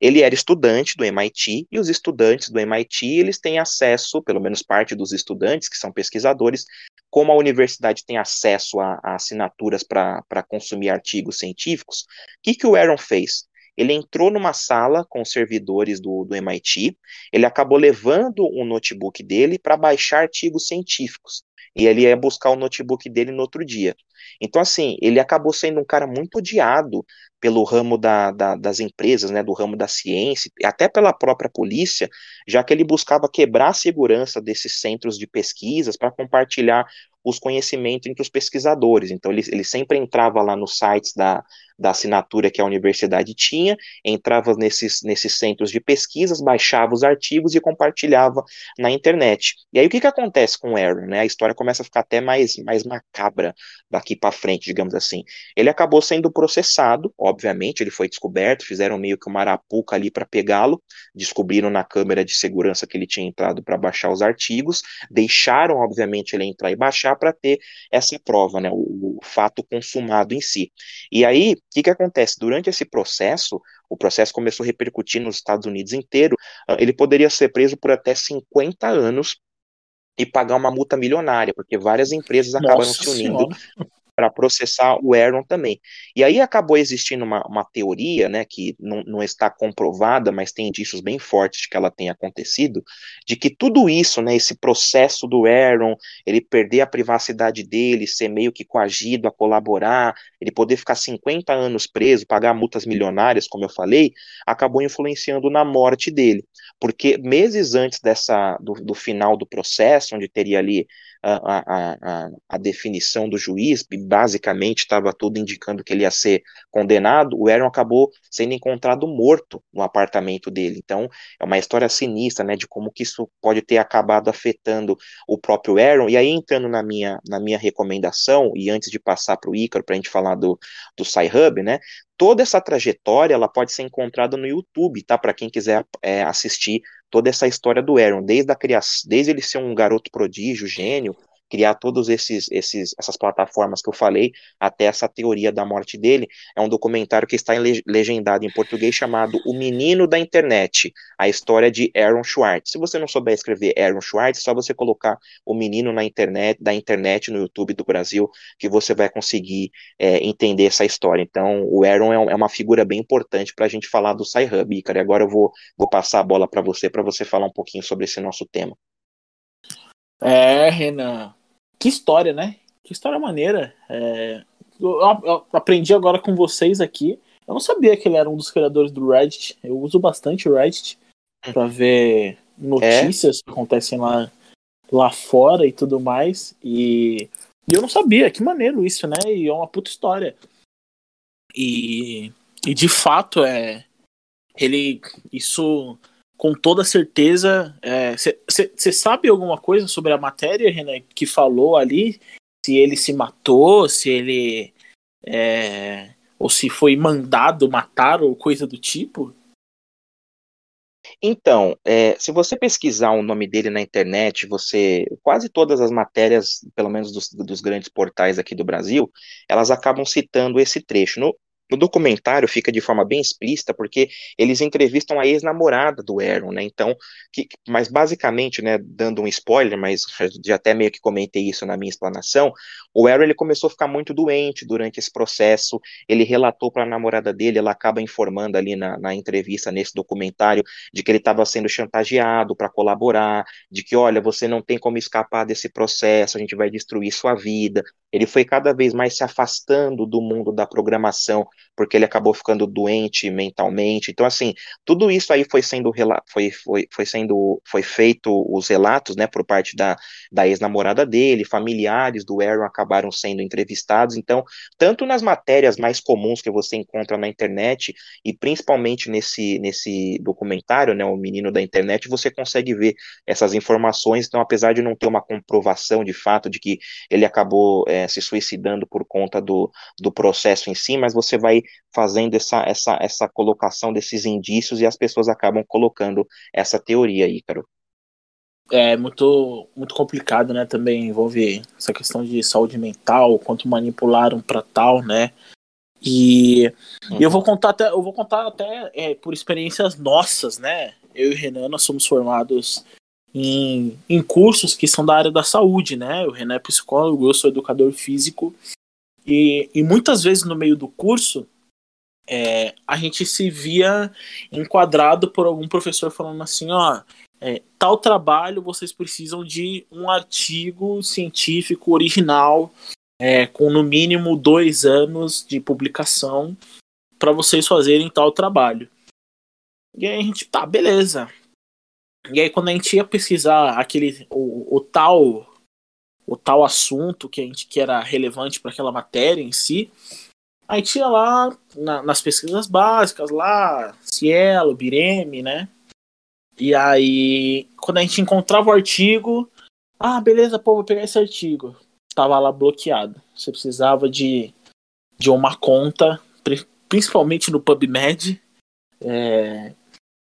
[SPEAKER 1] Ele era estudante do MIT, e os estudantes do MIT, eles têm acesso, pelo menos parte dos estudantes, que são pesquisadores, como a universidade tem acesso a, a assinaturas para consumir artigos científicos, o que, que o Aaron fez? Ele entrou numa sala com os servidores do, do MIT, ele acabou levando o notebook dele para baixar artigos científicos. E ele ia buscar o notebook dele no outro dia. Então, assim, ele acabou sendo um cara muito odiado pelo ramo da, da, das empresas, né, do ramo da ciência, até pela própria polícia, já que ele buscava quebrar a segurança desses centros de pesquisas para compartilhar os conhecimentos entre os pesquisadores. Então, ele, ele sempre entrava lá nos sites da, da assinatura que a universidade tinha, entrava nesses, nesses centros de pesquisas, baixava os artigos e compartilhava na internet. E aí, o que, que acontece com o Aaron? Né? A história começa a ficar até mais, mais macabra daqui para frente, digamos assim. Ele acabou sendo processado, obviamente, ele foi descoberto, fizeram meio que uma arapuca ali para pegá-lo, descobriram na câmera de segurança que ele tinha entrado para baixar os artigos, deixaram, obviamente, ele entrar e baixar para ter essa prova, né, o, o, fato consumado em si. E aí, o que, que acontece? Durante esse processo, o processo começou a repercutir nos Estados Unidos inteiro, ah, ele poderia ser preso por até 50 anos e pagar uma multa milionária, porque várias empresas acabaram Nossa se unindo para processar o Aaron também. E aí acabou existindo uma, uma teoria, né, que não, não, está comprovada, mas tem indícios bem fortes de que ela tenha acontecido, de que tudo isso, né, esse processo do Aaron, ele perder a privacidade dele, ser meio que coagido a colaborar, ele poder ficar 50 anos preso, pagar multas milionárias, como eu falei, acabou influenciando na morte dele. Porque meses antes dessa do, do final do processo, onde teria ali a, a, a, definição do juiz, basicamente estava tudo indicando que ele ia ser condenado, o Aaron acabou sendo encontrado morto no apartamento dele. Então, é uma história sinistra, né, de como que isso pode ter acabado afetando o próprio Aaron. E aí, entrando na minha, na minha recomendação, e antes de passar para o Ícaro, para a gente falar do, do Sci-Hub, né, toda essa trajetória ela pode ser encontrada no YouTube, tá? Para quem quiser é, assistir toda essa história do Aaron, desde a criação, desde ele ser um garoto prodígio, gênio, criar todos esses, esses essas plataformas que eu falei, até essa teoria da morte dele, é um documentário que está em legendado em português chamado O Menino da Internet, a história de Aaron Schwartz. Se você não souber escrever Aaron Schwartz, é só você colocar o menino na internet, da internet no YouTube do Brasil, que você vai conseguir é, entender essa história. Então, o Aaron é, é uma figura bem importante para a gente falar do Sci-Hub. E agora eu vou, vou passar a bola para você, para você falar um pouquinho sobre esse nosso tema.
[SPEAKER 2] É, Renan, que história, né? Que história maneira. É, eu, eu, aprendi agora com vocês aqui. Eu não sabia que ele era um dos criadores do Reddit. Eu uso bastante o Reddit para ver notícias é? que acontecem lá, lá fora e tudo mais. E, e, eu não sabia. Que maneiro isso, né? E é uma puta história. E, e de fato, é. Ele. Isso com toda certeza. Você é, sabe alguma coisa sobre a matéria, Renan, que falou ali? Se ele se matou, se ele. É, ou se foi mandado matar ou coisa do tipo?
[SPEAKER 1] Então, é, se você pesquisar o nome dele na internet, você quase todas as matérias, pelo menos dos, dos grandes portais aqui do Brasil, elas acabam citando esse trecho. No, no documentário fica de forma bem explícita, porque eles entrevistam a ex-namorada do Aaron, né? Então, que, mas basicamente, né, dando um spoiler, mas já até meio que comentei isso na minha explanação, o Aaron ele começou a ficar muito doente durante esse processo. Ele relatou para a namorada dele, ela acaba informando ali na, na entrevista nesse documentário de que ele estava sendo chantageado para colaborar, de que olha, você não tem como escapar desse processo, a gente vai destruir sua vida. Ele foi cada vez mais se afastando do mundo da programação porque ele acabou ficando doente mentalmente. Então, assim, tudo isso aí foi sendo foi, foi, foi sendo foi feito os relatos, né, por parte da, da ex-namorada dele, familiares do Aaron acabaram sendo entrevistados. Então, tanto nas matérias mais comuns que você encontra na internet e principalmente nesse nesse documentário, né, o menino da internet, você consegue ver essas informações. Então, apesar de não ter uma comprovação de fato de que ele acabou é, se suicidando por conta do, do processo em si, mas você vai fazendo essa, essa, essa colocação desses indícios e as pessoas acabam colocando essa teoria aí, Caro.
[SPEAKER 2] É muito, muito complicado, né? Também envolve essa questão de saúde mental, quanto manipularam para tal, né? E, uhum. eu vou contar até, eu vou contar até é, por experiências nossas, né? Eu e o Renan nós somos formados em, em cursos que são da área da saúde, né? O Renan é psicólogo, eu sou educador físico. E, e muitas vezes no meio do curso, é, a gente se via enquadrado por algum professor falando assim, ó, é, tal trabalho vocês precisam de um artigo científico original é, com no mínimo dois anos de publicação para vocês fazerem tal trabalho. E aí a gente, tá, beleza. E aí quando a gente ia pesquisar aquele o, o tal o tal assunto que a gente que era relevante para aquela matéria em si, a gente ia lá na, nas pesquisas básicas lá, Cielo, Bireme, né? E aí quando a gente encontrava o artigo, ah, beleza, pô, vou pegar esse artigo. Tava lá bloqueado. Você precisava de, de uma conta, principalmente no PubMed, é,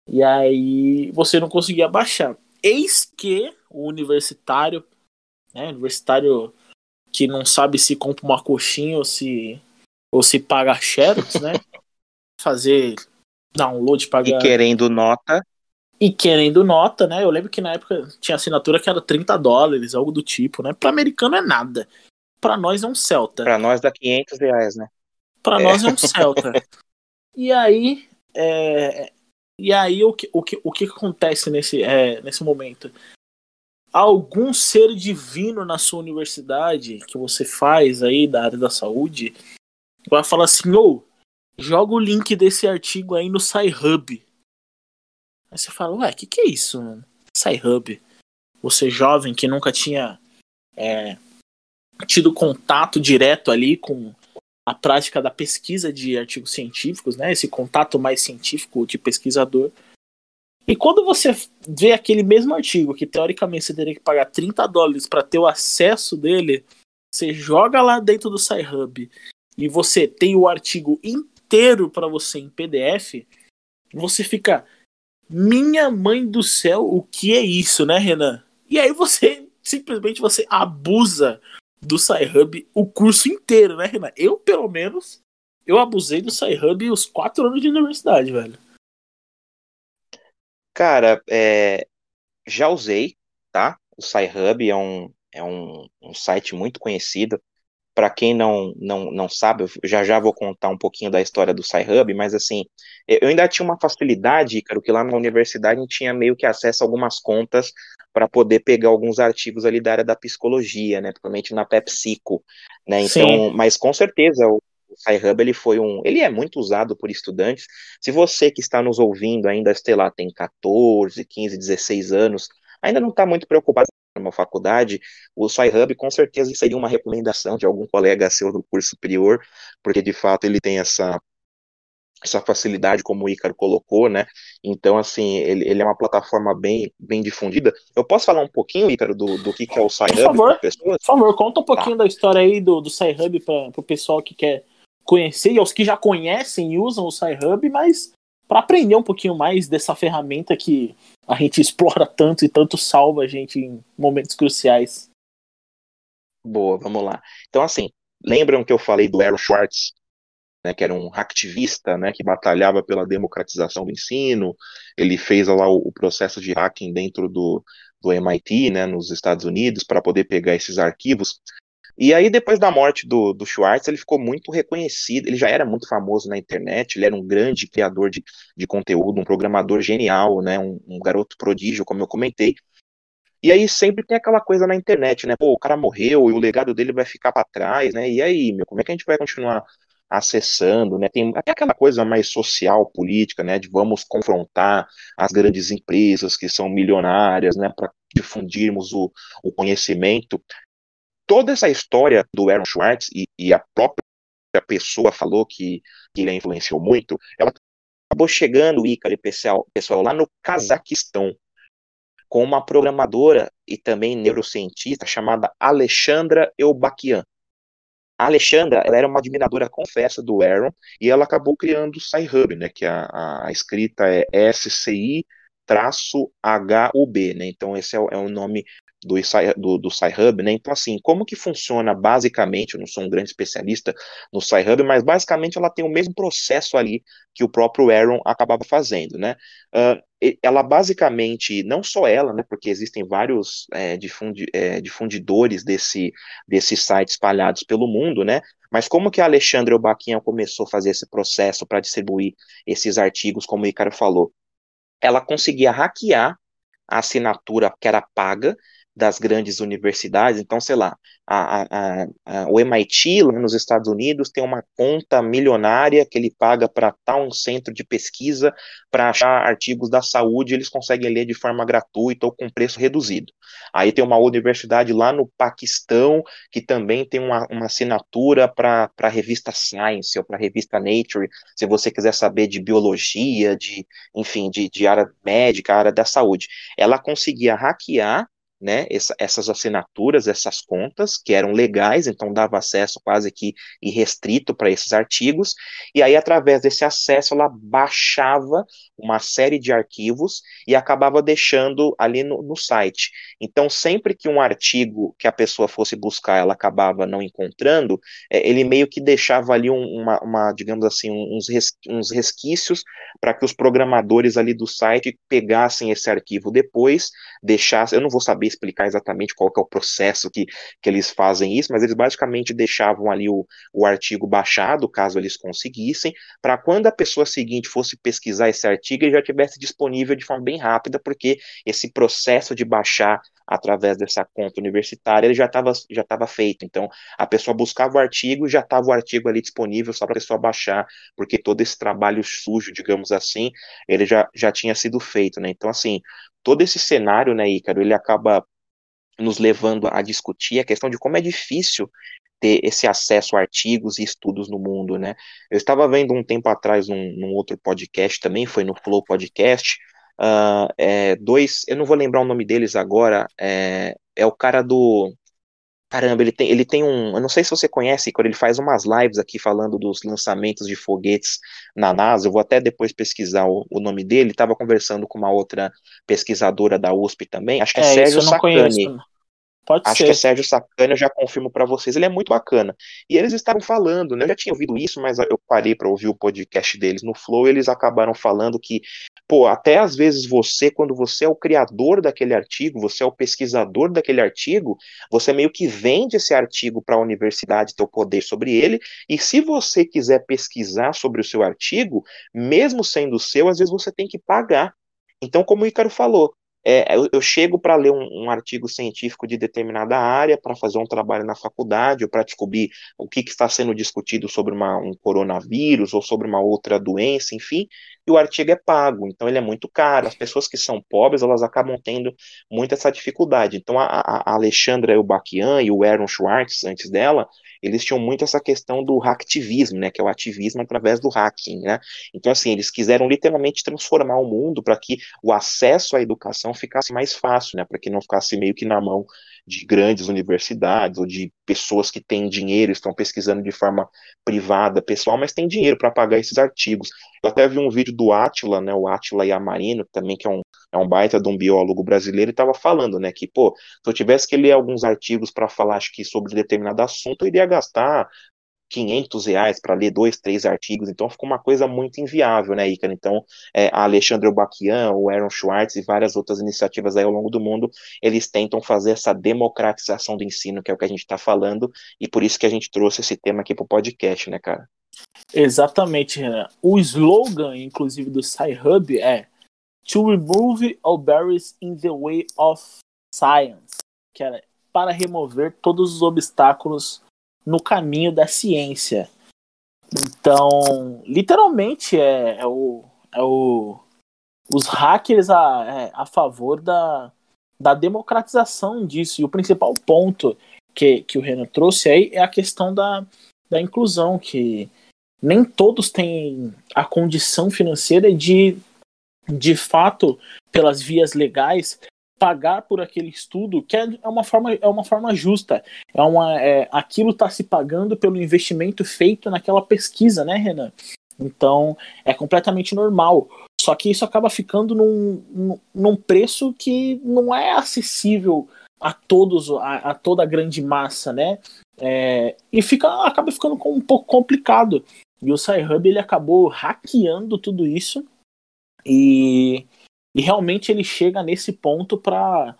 [SPEAKER 2] e aí você não conseguia baixar. Eis que o universitário, né, universitário que não sabe se compra uma coxinha ou se, ou se paga xerox, né? Fazer download, pagar...
[SPEAKER 1] E querendo nota.
[SPEAKER 2] E querendo nota, né? Eu lembro que na época tinha assinatura que era 30 dólares, algo do tipo, né? Para americano é nada. Para nós é um Celta.
[SPEAKER 1] Para nós dá 500 reais, né?
[SPEAKER 2] Para é. nós é um Celta. e aí, é, e aí o que, o que, o que acontece nesse, é, nesse momento? Algum ser divino na sua universidade que você faz aí da área da saúde vai falar assim, ô, joga o link desse artigo aí no SciHub. Aí você fala, ué, o que, que é isso, mano? SciHub. Você jovem que nunca tinha é, tido contato direto ali com a prática da pesquisa de artigos científicos, né? Esse contato mais científico de pesquisador. E quando você vê aquele mesmo artigo, que teoricamente você teria que pagar 30 dólares para ter o acesso dele, você joga lá dentro do SciHub e você tem o artigo inteiro para você em PDF, você fica, minha mãe do céu, o que é isso, né, Renan? E aí você simplesmente você abusa do SciHub o curso inteiro, né, Renan? Eu, pelo menos, eu abusei do SciHub os quatro anos de universidade, velho.
[SPEAKER 1] Cara, é, já usei, tá? O SciHub é um, é um, um site muito conhecido. Para quem não, não, não sabe, eu já já vou contar um pouquinho da história do SciHub, mas assim, eu ainda tinha uma facilidade, cara, que lá na universidade a gente tinha meio que acesso a algumas contas para poder pegar alguns artigos ali da área da psicologia, né, principalmente na PepSico, né, então, Sim. mas com certeza o SciHub ele foi um, ele é muito usado por estudantes, se você que está nos ouvindo ainda, sei lá, tem 14, 15, 16 anos, ainda não está muito preocupado uma faculdade, o SciHub com certeza seria uma recomendação de algum colega seu do curso superior, porque de fato ele tem essa essa facilidade como o Ícaro colocou, né? Então, assim, ele, ele é uma plataforma bem, bem difundida. Eu posso falar um pouquinho, Ícaro, do, do que, que é o SciHub? Por
[SPEAKER 2] favor, por favor, conta um pouquinho tá. da história aí do, do SciHub para o pessoal que quer conhecer e aos que já conhecem e usam o SciHub, mas para aprender um pouquinho mais dessa ferramenta que a gente explora tanto e tanto salva a gente em momentos cruciais.
[SPEAKER 1] Boa, vamos lá. Então, assim, lembram que eu falei do Aaron Schwartz, né, que era um hacktivista, né, que batalhava pela democratização do ensino. Ele fez lá o, o processo de hacking dentro do, do MIT, né, nos Estados Unidos, para poder pegar esses arquivos. E aí, depois da morte do, do Schwartz, ele ficou muito reconhecido. Ele já era muito famoso na internet, ele era um grande criador de, de conteúdo, um programador genial, né, um, um garoto prodígio, como eu comentei. E aí sempre tem aquela coisa na internet, né? Pô, o cara morreu e o legado dele vai ficar para trás, né? E aí, meu, como é que a gente vai continuar acessando, né? Tem até aquela coisa mais social, política, né? De vamos confrontar as grandes empresas que são milionárias, né? Para difundirmos o, o conhecimento. Toda essa história do Aaron Schwartz e, e a própria pessoa falou que, que ele influenciou muito, ela acabou chegando, Ícaro pessoal, pessoal, lá no Cazaquistão, com uma programadora e também neurocientista chamada Alexandra Eubakian. A Alexandra ela era uma admiradora, confessa, do Aaron, e ela acabou criando o Sci-Hub, né, que a, a escrita é SCI traço HUB, né? Então esse é é o nome do, do, do Sci-Hub, né? Então, assim, como que funciona basicamente, eu não sou um grande especialista no Sci-Hub, mas basicamente ela tem o mesmo processo ali que o próprio Aaron acabava fazendo, né? Uh, ela basicamente, não só ela, né, porque existem vários é, difundi, é, difundidores desse, desse site espalhados pelo mundo, né, mas como que a Alexandra Obaquinha começou a fazer esse processo para distribuir esses artigos, como o Icaro falou? Ela conseguia hackear a assinatura que era paga das grandes universidades. Então, sei lá, a, a, a, o MIT, lá nos Estados Unidos, tem uma conta milionária que ele paga para tal centro de pesquisa para achar artigos da saúde, eles conseguem ler de forma gratuita ou com preço reduzido. Aí tem uma universidade lá no Paquistão que também tem uma, uma assinatura para a revista Science ou para a revista Nature, se você quiser saber de biologia, de enfim, de, de área médica, área da saúde. Ela conseguia hackear né, essa, essas assinaturas, essas contas, que eram legais, então dava acesso quase que irrestrito para esses artigos, e aí, através desse acesso, ela baixava uma série de arquivos e acabava deixando ali no, no site. Então, sempre que um artigo que a pessoa fosse buscar, ela acabava não encontrando, é, ele meio que deixava ali um, uma, uma, digamos assim, uns, res, uns resquícios para que os programadores ali do site pegassem esse arquivo depois, deixassem, eu não vou saber explicar exatamente qual é o processo que, que eles fazem isso, mas eles basicamente deixavam ali o, o artigo baixado, caso eles conseguissem, para quando a pessoa seguinte fosse pesquisar esse artigo, ele já tivesse disponível de forma bem rápida, porque esse processo de baixar através dessa conta universitária ele já estava já tava feito. Então, a pessoa buscava o artigo e já estava o artigo ali disponível só para a pessoa baixar, porque todo esse trabalho sujo, digamos assim, ele já, já tinha sido feito, né? Então, assim, todo esse cenário, né, Ícaro, ele acaba nos levando a discutir a questão de como é difícil ter esse acesso a artigos e estudos no mundo, né? Eu estava vendo um tempo atrás num, num outro podcast também, foi no Flow Podcast, uh, é, dois, eu não vou lembrar o nome deles agora, é, é o cara do Caramba, ele tem, ele tem um. Eu não sei se você conhece, quando ele faz umas lives aqui falando dos lançamentos de foguetes na NASA. Eu vou até depois pesquisar o, o nome dele. Estava conversando com uma outra pesquisadora da USP também. Acho que é, é Sérgio Sacani. Pode Acho ser. que é Sérgio Sacani, eu já confirmo para vocês. Ele é muito bacana. E eles estavam falando, né? Eu já tinha ouvido isso, mas eu parei para ouvir o podcast deles no Flow. E eles acabaram falando que pô, até às vezes você, quando você é o criador daquele artigo, você é o pesquisador daquele artigo, você meio que vende esse artigo para a universidade ter o poder sobre ele, e se você quiser pesquisar sobre o seu artigo, mesmo sendo seu, às vezes você tem que pagar. Então, como o Ícaro falou, é, eu, eu, chego para ler um, um, artigo científico de determinada área, para fazer um trabalho na faculdade, ou para descobrir o que, que, está sendo discutido sobre uma, um coronavírus ou sobre uma outra doença, enfim, e o artigo é pago, então ele é muito caro. As pessoas que são pobres, elas acabam tendo muita essa dificuldade. Então a, a Alexandra Elbakian e o Aaron Schwartz, antes dela, eles tinham muito essa questão do hacktivismo, né, que é o ativismo através do hacking, né? Então assim, eles quiseram literalmente transformar o mundo para que o acesso à educação ficasse mais fácil, né, para que não ficasse meio que na mão de grandes universidades ou de pessoas que têm dinheiro, estão pesquisando de forma privada, pessoal, mas têm dinheiro para pagar esses artigos. Eu até vi um vídeo do Atila, né, o Atila Yamarino, também que é um, é um baita de um biólogo brasileiro, e estava falando, né, que, pô, se eu tivesse que ler alguns artigos para falar, acho que sobre determinado assunto, eu iria gastar 500 reais para ler dois, três artigos, então ficou uma coisa muito inviável, né, Ícaro? Então, é, a Alexandre Baquian, o Aaron Schwartz e várias outras iniciativas aí ao longo do mundo, eles tentam fazer essa democratização do ensino, que é o que a gente está falando, e por isso que a gente trouxe esse tema aqui para o podcast, né, cara?
[SPEAKER 2] Exatamente, Renan. O slogan, inclusive, do Sci-Hub é To remove all barriers in the way of science, que é para remover todos os obstáculos no caminho da ciência. Então, literalmente é, é o, é o os hackers a, é, a favor da, da democratização disso. E o principal ponto que, que o Renan trouxe aí é a questão da, da inclusão, que nem todos têm a condição financeira de, de fato, pelas vias legais, pagar por aquele estudo, que é uma forma, é uma forma justa. É uma, é, aquilo está se pagando pelo investimento feito naquela pesquisa, né, Renan? Então, é completamente normal. Só que isso acaba ficando num, num preço que não é acessível a todos, a, a toda a grande massa, né? É, e fica, acaba ficando um pouco complicado. E o Sci-Hub ele acabou hackeando tudo isso e, e realmente ele chega nesse ponto para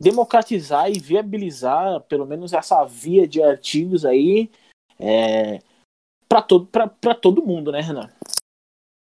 [SPEAKER 2] democratizar e viabilizar pelo menos essa via de artigos aí é, para todo, todo mundo, né, Renan?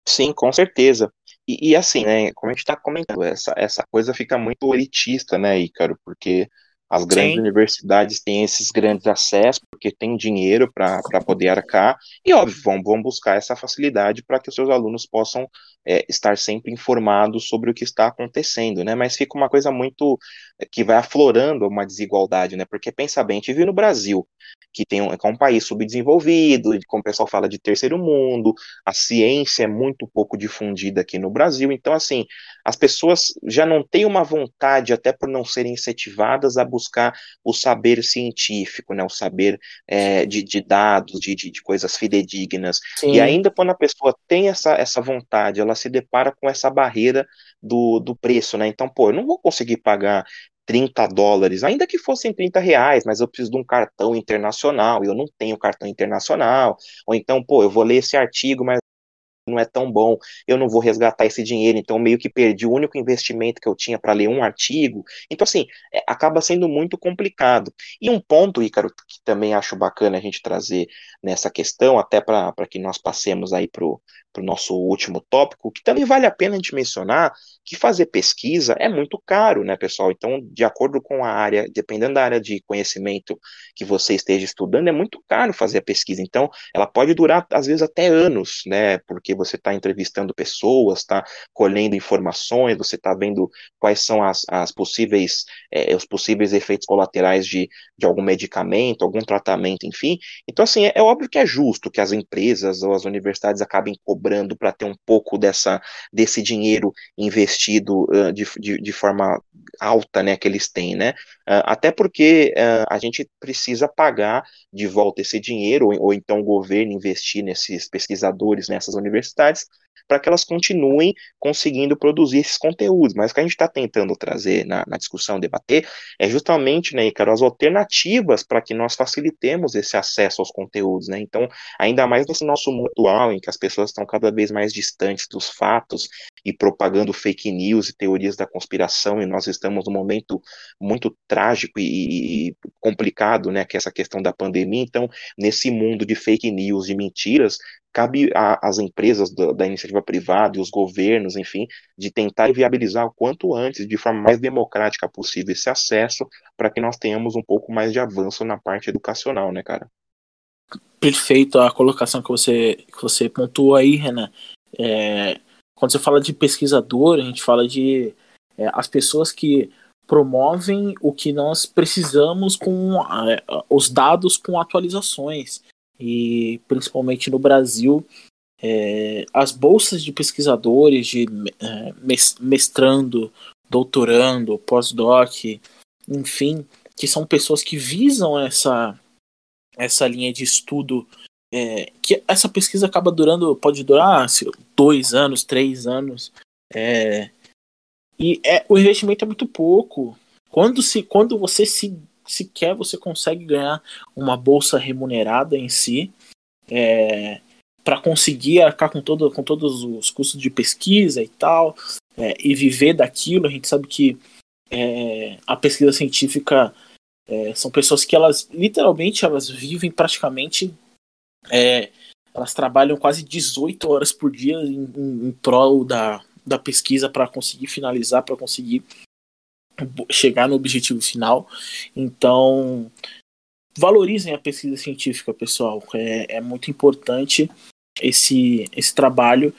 [SPEAKER 1] Sim, com certeza. E, e assim, né, como a gente está comentando, essa, essa coisa fica muito elitista, né, Ícaro, porque as grandes Sim. universidades têm esses grandes acessos, porque tem dinheiro para poder arcar, e óbvio, vão, vão buscar essa facilidade para que os seus alunos possam é, estar sempre informados sobre o que está acontecendo, né? Mas fica uma coisa muito é, que vai aflorando uma desigualdade, né? Porque pensa bem, a gente vive no Brasil, que tem um, é um país subdesenvolvido, como o pessoal fala de terceiro mundo, a ciência é muito pouco difundida aqui no Brasil, então assim, as pessoas já não têm uma vontade, até por não serem incentivadas a buscar o saber científico, né, o saber é, de, de, dados, de, de, de coisas fidedignas, Sim. e ainda quando a pessoa tem essa, essa vontade, ela se depara com essa barreira do, do preço, né, então, pô, eu não vou conseguir pagar 30 dólares, ainda que fossem 30 reais, mas eu preciso de um cartão internacional e eu não tenho cartão internacional. Ou então, pô, eu vou ler esse artigo, mas não é tão bom, eu não vou resgatar esse dinheiro, então meio que perdi o único investimento que eu tinha para ler um artigo. Então, assim, é, acaba sendo muito complicado. E um ponto, Ícaro, que também acho bacana a gente trazer nessa questão, até para que nós passemos aí para o nosso último tópico, que também vale a pena a gente mencionar que fazer pesquisa é muito caro, né, pessoal? Então, de acordo com a área, dependendo da área de conhecimento que você esteja estudando, é muito caro fazer a pesquisa. Então, ela pode durar, às vezes, até anos, né? Porque você está entrevistando pessoas, está colhendo informações, você está vendo quais são as, as possíveis, é, os possíveis efeitos colaterais de, de algum medicamento, algum tratamento, enfim. Então, assim, é, é óbvio que é justo que as empresas ou as universidades acabem cobrando para ter um pouco dessa, desse dinheiro investido uh, de, de, de, forma alta, né, que eles têm, né, uh, até porque uh, a gente precisa pagar de volta esse dinheiro, ou, ou então o governo investir nesses pesquisadores, nessas universidades, universitárias para que elas continuem conseguindo produzir esses conteúdos. Mas o que a gente está tentando trazer na, na, discussão, debater, é justamente, né, Icaro, as alternativas para que nós facilitemos esse acesso aos conteúdos, né? Então, ainda mais nesse nosso mundo atual, em que as pessoas estão cada vez mais distantes dos fatos e propagando fake news e teorias da conspiração, e nós estamos num momento muito trágico e, e complicado, né, que é essa questão da pandemia. Então, nesse mundo de fake news, de mentiras, cabe às empresas da, da, iniciativa privada e os governos, enfim, de tentar viabilizar o quanto antes, de forma mais democrática possível, esse acesso para que nós tenhamos um pouco mais de avanço na parte educacional, né, cara?
[SPEAKER 2] Perfeito a colocação que você, que você pontuou aí, Renan. É, quando você fala de pesquisador, a gente fala de é, as pessoas que promovem o que nós precisamos com é, os dados com atualizações e principalmente no Brasil, é, as bolsas de pesquisadores, de é, mestrando, doutorando, pós-doc, enfim, que são pessoas que visam essa, essa linha de estudo, é, que essa pesquisa acaba durando, pode durar dois anos, três anos, é, e é, o investimento é muito pouco. Quando, se, quando você se sequer você consegue ganhar uma bolsa remunerada em si é, para conseguir arcar com, todo, com todos os custos de pesquisa e tal é, e viver daquilo. A gente sabe que é, a pesquisa científica é, são pessoas que elas literalmente elas vivem praticamente é, elas trabalham quase 18 horas por dia em, em, em prol da, da pesquisa para conseguir finalizar, para conseguir chegar no objetivo final. Então, valorizem a pesquisa científica, pessoal. É, é muito importante esse, esse trabalho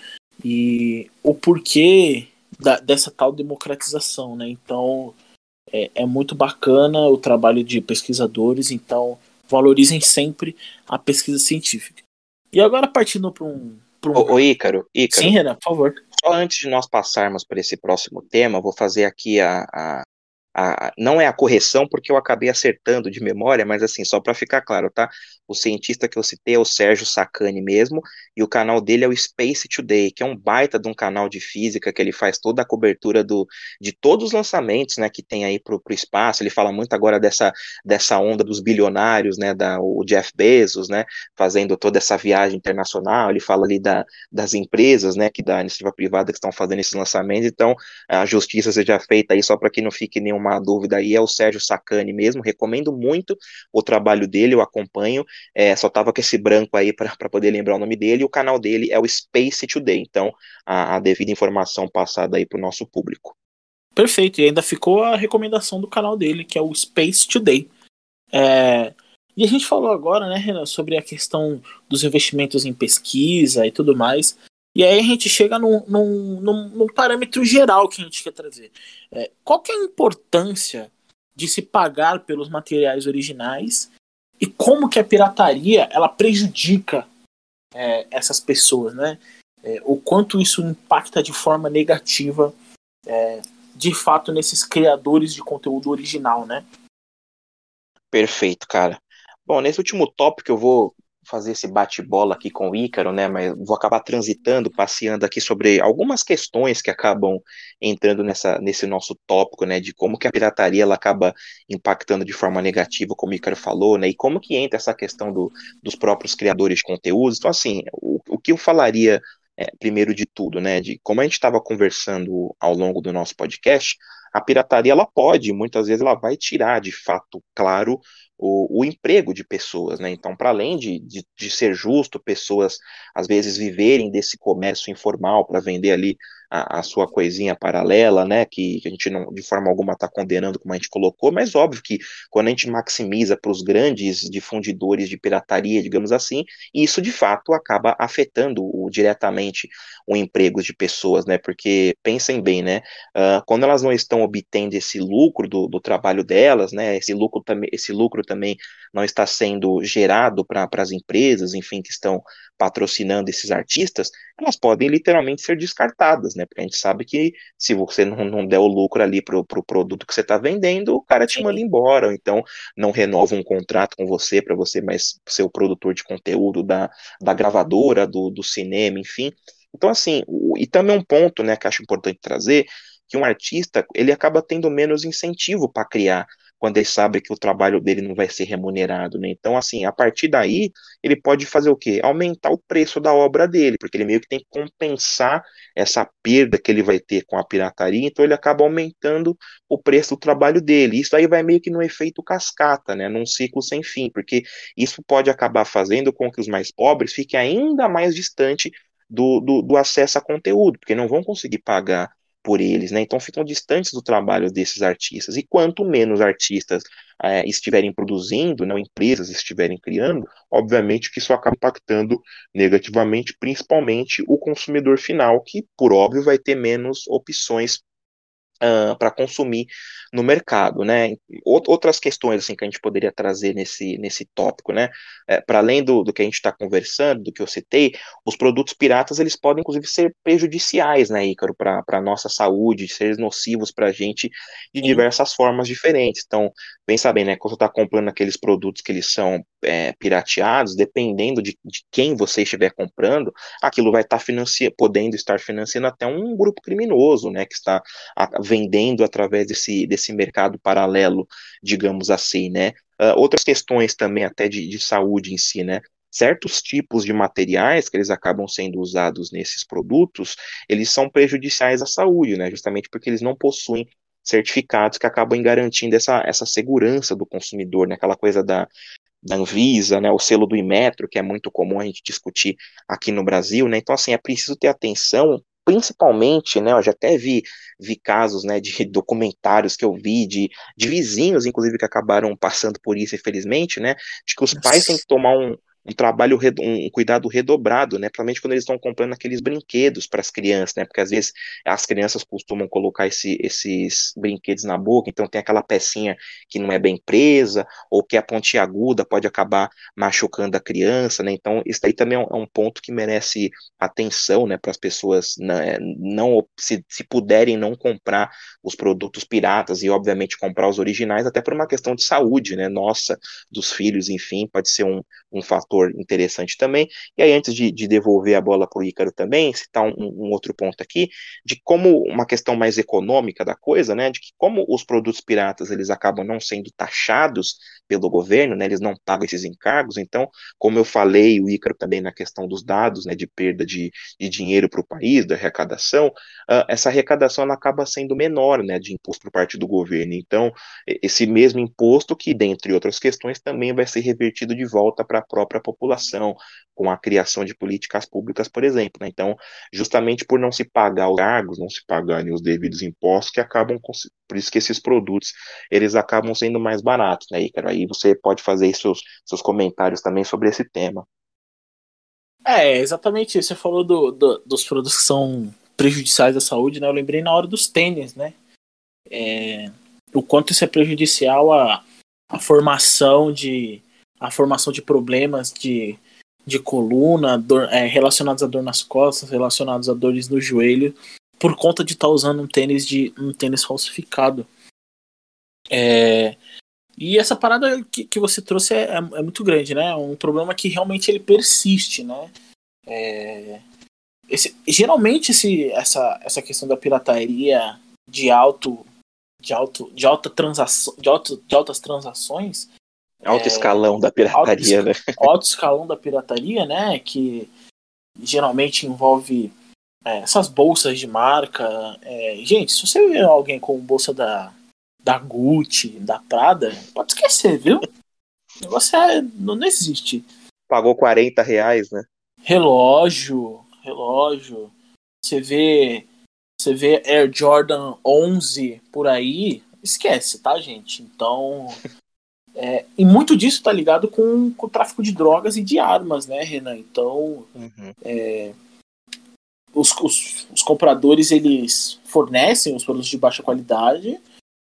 [SPEAKER 2] e o porquê da, dessa tal democratização, né? Então é, é, muito bacana o trabalho de pesquisadores, então valorizem sempre a pesquisa científica. E agora partindo para um,
[SPEAKER 1] pra um... Ô, Ícaro, Ícaro.
[SPEAKER 2] Sim, Renan, por favor.
[SPEAKER 1] Só antes de nós passarmos para esse próximo tema, vou fazer aqui a, a, a, não é a correção, porque eu acabei acertando de memória, mas assim, só para ficar claro, tá? O cientista que eu citei é o Sérgio Sacani mesmo, e o canal dele é o Space Today, que é um baita de um canal de física, que ele faz toda a cobertura do, de todos os lançamentos, né, que tem aí pro, pro espaço, ele fala muito agora dessa, dessa onda dos bilionários, né, da, o Jeff Bezos, né, fazendo toda essa viagem internacional, ele fala ali da, das empresas, né, que da iniciativa privada que estão fazendo esses lançamentos, então a justiça seja feita aí, só para que não fique nenhuma uma dúvida aí é o Sérgio Sacani mesmo, recomendo muito o trabalho dele, eu acompanho, é, só tava com esse branco aí para poder lembrar o nome dele, e o canal dele é o Space Today, então a, a devida informação passada aí para o nosso público.
[SPEAKER 2] Perfeito, e ainda ficou a recomendação do canal dele, que é o Space Today. É, e a gente falou agora, né, Renan, sobre a questão dos investimentos em pesquisa e tudo mais. E aí a gente chega num, num, num, num parâmetro geral que a gente quer trazer. É, qual que é a importância de se pagar pelos materiais originais e como que a pirataria ela prejudica é, essas pessoas, né? É, o quanto isso impacta de forma negativa, é, de fato, nesses criadores de conteúdo original, né?
[SPEAKER 1] Perfeito, cara. Bom, nesse último tópico eu vou fazer esse bate-bola aqui com o Ícaro, né? Mas vou acabar transitando, passeando aqui sobre algumas questões que acabam entrando nessa, nesse nosso tópico, né? De como que a pirataria ela acaba impactando de forma negativa, como o Ícaro falou, né? E como que entra essa questão do, dos próprios criadores de conteúdos. Então, assim, o, o que eu falaria é, primeiro de tudo, né? De como a gente estava conversando ao longo do nosso podcast, a pirataria ela pode, muitas vezes ela vai tirar de fato, claro, o, o emprego de pessoas, né? Então, para além de, de, de, ser justo, pessoas às vezes viverem desse comércio informal para vender ali a, a, sua coisinha paralela, né, que, que, a gente não de forma alguma está condenando, como a gente colocou, mas óbvio que quando a gente maximiza para os grandes difundidores de pirataria, digamos assim, isso de fato acaba afetando o, diretamente o emprego de pessoas, né, porque pensem bem, né, uh, quando elas não estão obtendo esse lucro do, do trabalho delas, né, esse lucro, também esse lucro também não está sendo gerado para as empresas, enfim, que estão patrocinando esses artistas, elas podem literalmente ser descartadas, né? Porque a gente sabe que se você não, não der o lucro ali pro, pro produto que você está vendendo, o cara te manda embora, ou então não renova um contrato com você para você mais ser o produtor de conteúdo da, da gravadora, do, do cinema, enfim. Então, assim, o, e também um ponto, né, que acho importante trazer, que um artista, ele acaba tendo menos incentivo para criar, quando ele sabe que o trabalho dele não vai ser remunerado, né? Então, assim, a partir daí, ele pode fazer o quê? Aumentar o preço da obra dele, porque ele meio que tem que compensar essa perda que ele vai ter com a pirataria, então ele acaba aumentando o preço do trabalho dele. Isso aí vai meio que no efeito cascata, né? Num ciclo sem fim, porque isso pode acabar fazendo com que os mais pobres fiquem ainda mais distante do, do, do acesso a conteúdo, porque não vão conseguir pagar por eles, né? Então ficam distantes do trabalho desses artistas. E quanto menos artistas é, estiverem produzindo, não empresas estiverem criando, obviamente que isso acaba impactando negativamente, principalmente o consumidor final, que por óbvio vai ter menos opções uh, para consumir no mercado, né? Outras questões assim que a gente poderia trazer nesse, nesse tópico, né? É, para além do, do que a gente está conversando, do que eu citei, os produtos piratas eles podem inclusive ser prejudiciais, né, Ícaro, para a nossa saúde, ser nocivos para a gente de diversas formas diferentes. Então, pensa bem, né? Quando você está comprando aqueles produtos que eles são é, pirateados, dependendo de, de, quem você estiver comprando, aquilo vai estar tá podendo estar financiando até um grupo criminoso, né? Que está a, vendendo através desse, desse mercado paralelo, digamos assim, né? Uh, outras questões também até de, de saúde em si, né? certos tipos de materiais que eles acabam sendo usados nesses produtos, eles são prejudiciais à saúde, né? Justamente porque eles não possuem certificados que acabam garantindo essa, essa segurança do consumidor, né? Aquela coisa da, da Anvisa, né? O selo do Imetro, que é muito comum a gente discutir aqui no Brasil, né? Então, assim, é preciso ter atenção principalmente, né, eu já até vi, vi casos, né, de documentários que eu vi, de, de vizinhos, inclusive, que acabaram passando por isso, infelizmente, né, de que os pais têm que tomar um, um trabalho, um cuidado redobrado, né? Principalmente quando eles estão comprando aqueles brinquedos para as crianças, né? Porque às vezes as crianças costumam colocar esse, esses brinquedos na boca, então tem aquela pecinha que não é bem presa, ou que é pontiaguda, pode acabar machucando a criança, né? Então isso aí também é um, é ponto que merece atenção, né? Para as pessoas né? não, se, se puderem não comprar os produtos piratas e obviamente comprar os originais, até por uma questão de saúde, né? Nossa, dos filhos, enfim, pode ser um, um fator fator interessante também. E aí, antes de, de devolver a bola para o Ícaro também, citar um, um, outro ponto aqui, de como uma questão mais econômica da coisa, né, de que como os produtos piratas eles acabam não sendo taxados pelo governo, né, eles não pagam esses encargos, então, como eu falei, o Ícaro também na questão dos dados, né, de perda de, de dinheiro para o país, da arrecadação, uh, essa arrecadação ela acaba sendo menor, né, de imposto por parte do governo. Então, esse mesmo imposto que, dentre outras questões, também vai ser revertido de volta para a própria população, com a criação de políticas públicas, por exemplo. Né? Então, justamente por não se pagar os cargos, não se pagarem os devidos impostos, que acabam, por isso que esses produtos, eles acabam sendo mais baratos, né? Aí você pode fazer seus, seus comentários também sobre esse tema.
[SPEAKER 2] É, exatamente isso. Você falou do, do, dos produtos que são prejudiciais à saúde, né? Eu lembrei na hora dos tênis, né? É, o quanto isso é prejudicial à, à formação de a formação de problemas de, de coluna dor, é, relacionados a dor nas costas, relacionados a dores no joelho, por conta de estar tá usando um tênis de um tênis falsificado. É, e essa parada que, que você trouxe é, é, é, muito grande, né? Um problema que realmente ele persiste, né? É, esse, geralmente esse, essa, essa questão da pirataria de alto de alto de alta transação de, alto, de altas transações
[SPEAKER 1] Alto é, escalão da pirataria,
[SPEAKER 2] alto,
[SPEAKER 1] né?
[SPEAKER 2] Alto escalão da pirataria, né? Que geralmente envolve é, essas bolsas de marca. É, gente, se você vê alguém com bolsa da, da Gucci, da Prada, pode esquecer, viu? O negócio é, não, não existe.
[SPEAKER 1] Pagou 40 reais, né?
[SPEAKER 2] Relógio, relógio. Você vê, você vê Air Jordan 11 por aí, esquece, tá, gente? Então, é, e muito disso está ligado com, com, o tráfico de drogas e de armas, né, Renan? Então, uhum. é, os, os, os, compradores eles fornecem os produtos de baixa qualidade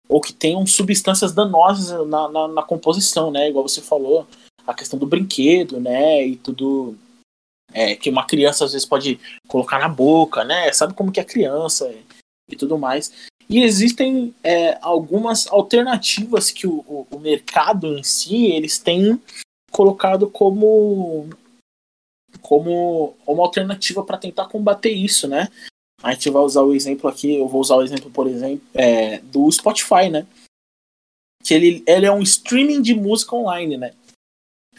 [SPEAKER 2] ou que tenham substâncias danosas na, na, na, composição, né? Igual você falou, a questão do brinquedo, né? E tudo é, que uma criança às vezes pode colocar na boca, né? Sabe como que é criança e tudo mais. E existem é, algumas alternativas que o, o, mercado em si eles têm colocado como como uma alternativa para tentar combater isso, né? A gente vai usar o exemplo aqui, eu vou usar o exemplo, por exemplo, é, do Spotify, né? Que ele, ele é um streaming de música online, né?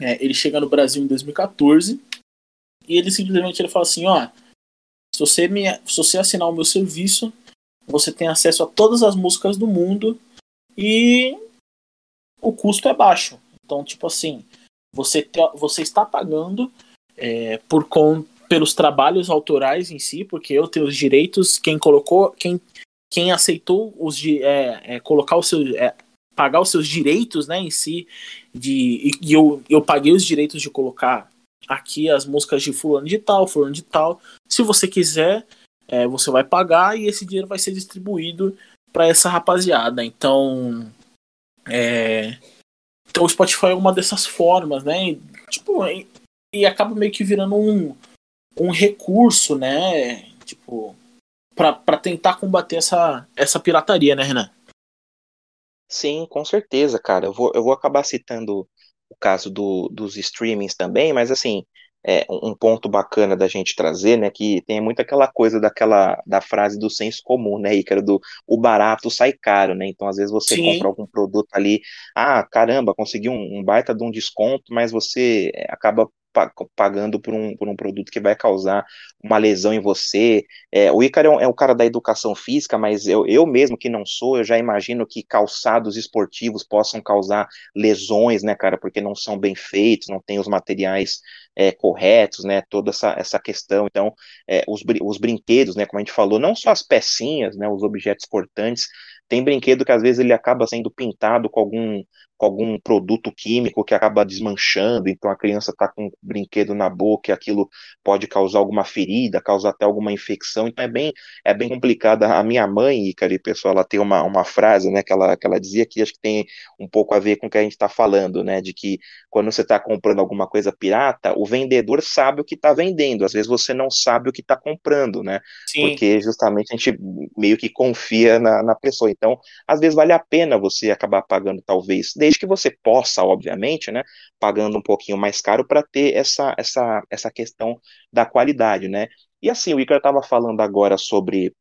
[SPEAKER 2] É, ele chega no Brasil em 2014 e ele simplesmente ele fala assim, ó, se você, me, se você assinar o meu serviço, você tem acesso a todas as músicas do mundo e o custo é baixo. Então, tipo assim, você, te, você está pagando é, por com, pelos trabalhos autorais em si, porque eu tenho os direitos, quem colocou, quem, quem aceitou os é, é, colocar os seus. É, pagar os seus direitos né, em si, de, e eu, eu paguei os direitos de colocar aqui as músicas de fulano de tal, fulano de tal. Se você quiser, é, você vai pagar e esse dinheiro vai ser distribuído para essa rapaziada. Então, é, então o Spotify é uma dessas formas, né? E, tipo, e, e, acaba meio que virando um, um recurso, né? Tipo, para tentar combater essa, essa pirataria, né, Renan?
[SPEAKER 1] Sim, com certeza, cara. Eu vou, eu vou acabar citando o caso do, dos streamings também, mas assim, é, um ponto bacana da gente trazer, né, que tem muito aquela coisa daquela da frase do senso comum, né, Ícaro, do o barato sai caro, né, então às vezes você Sim. compra algum produto ali, ah, caramba, consegui um, um, baita de um desconto, mas você é, acaba pagando por um, por um produto que vai causar uma lesão em você. É, o Ícaro é um, é cara da educação física, mas eu, eu mesmo que não sou, eu já imagino que calçados esportivos possam causar lesões, né, cara, porque não são bem feitos, não tem os materiais é, corretos, né, toda essa, essa questão. Então, é, os, os brinquedos, né, como a gente falou, não só as pecinhas, né, os objetos cortantes, tem brinquedo que às vezes ele acaba sendo pintado com algum com algum produto químico que acaba desmanchando, então a criança está com um brinquedo na boca e aquilo pode causar alguma ferida, causar até alguma infecção, então é bem, é bem complicada. A minha mãe, Icari, pessoal, ela tem uma, uma frase, né, que ela, que ela dizia que acho que tem um pouco a ver com o que a gente está falando, né, de que quando você está comprando alguma coisa pirata, o vendedor sabe o que está vendendo, às vezes você não sabe o que está comprando, né, Sim. porque justamente a gente meio que confia na, na pessoa, então às vezes vale a pena você acabar pagando talvez desde que você possa, obviamente, né, pagando um pouquinho mais caro para ter essa, essa, essa questão da qualidade, né. E assim, o Icaro estava falando agora sobre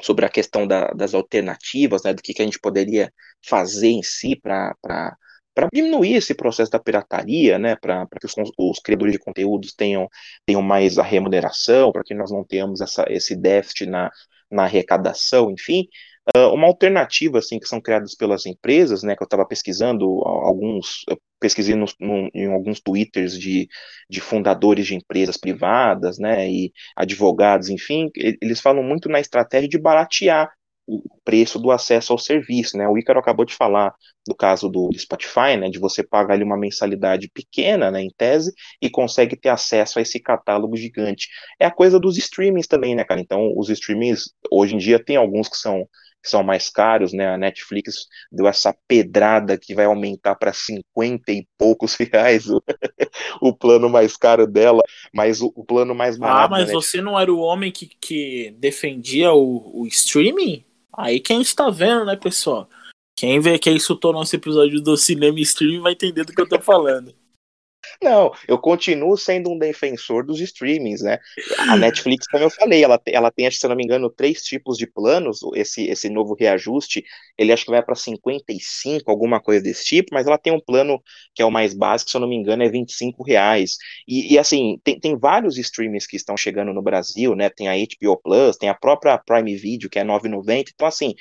[SPEAKER 1] sobre a questão da, das alternativas, né, do que, que a gente poderia fazer em si para para diminuir esse processo da pirataria, né, para que os, os, criadores de conteúdos tenham, tenham mais a remuneração, para que nós não tenhamos essa, esse déficit na, na arrecadação, enfim. Uh, uma alternativa assim que são criadas pelas empresas, né, que eu estava pesquisando alguns, pesquisei no, no, em alguns twitters de, de fundadores de empresas privadas, né, e advogados, enfim, eles falam muito na estratégia de baratear o preço do acesso ao serviço, né? O Ícaro acabou de falar do caso do Spotify, né? De você pagar ali uma mensalidade pequena, né? Em tese, e consegue ter acesso a esse catálogo gigante. É a coisa dos streamings também, né, cara? Então, os streamings, hoje em dia, tem alguns que são são mais caros, né? A Netflix deu essa pedrada que vai aumentar para 50 e poucos reais o, o, plano mais caro dela, mas o, o plano mais ah, barato.
[SPEAKER 2] Ah, mas você não era o homem que, que defendia o, o streaming? Aí quem está vendo, né, pessoal? Quem vê que isso tornou esse episódio do cinema streaming vai entender do que eu tô falando.
[SPEAKER 1] Não, eu continuo sendo um defensor dos streamings, né? A Netflix, como eu falei, ela, ela tem, se eu não me engano, três tipos de planos. Esse, esse novo reajuste, ele acho que vai para 55, alguma coisa desse tipo, mas ela tem um plano que é o mais básico, se eu não me engano, é 25 reais. E, e assim, tem, tem vários streamings que estão chegando no Brasil, né? Tem a HBO Plus, tem a própria Prime Video, que é 9,90. Então, assim,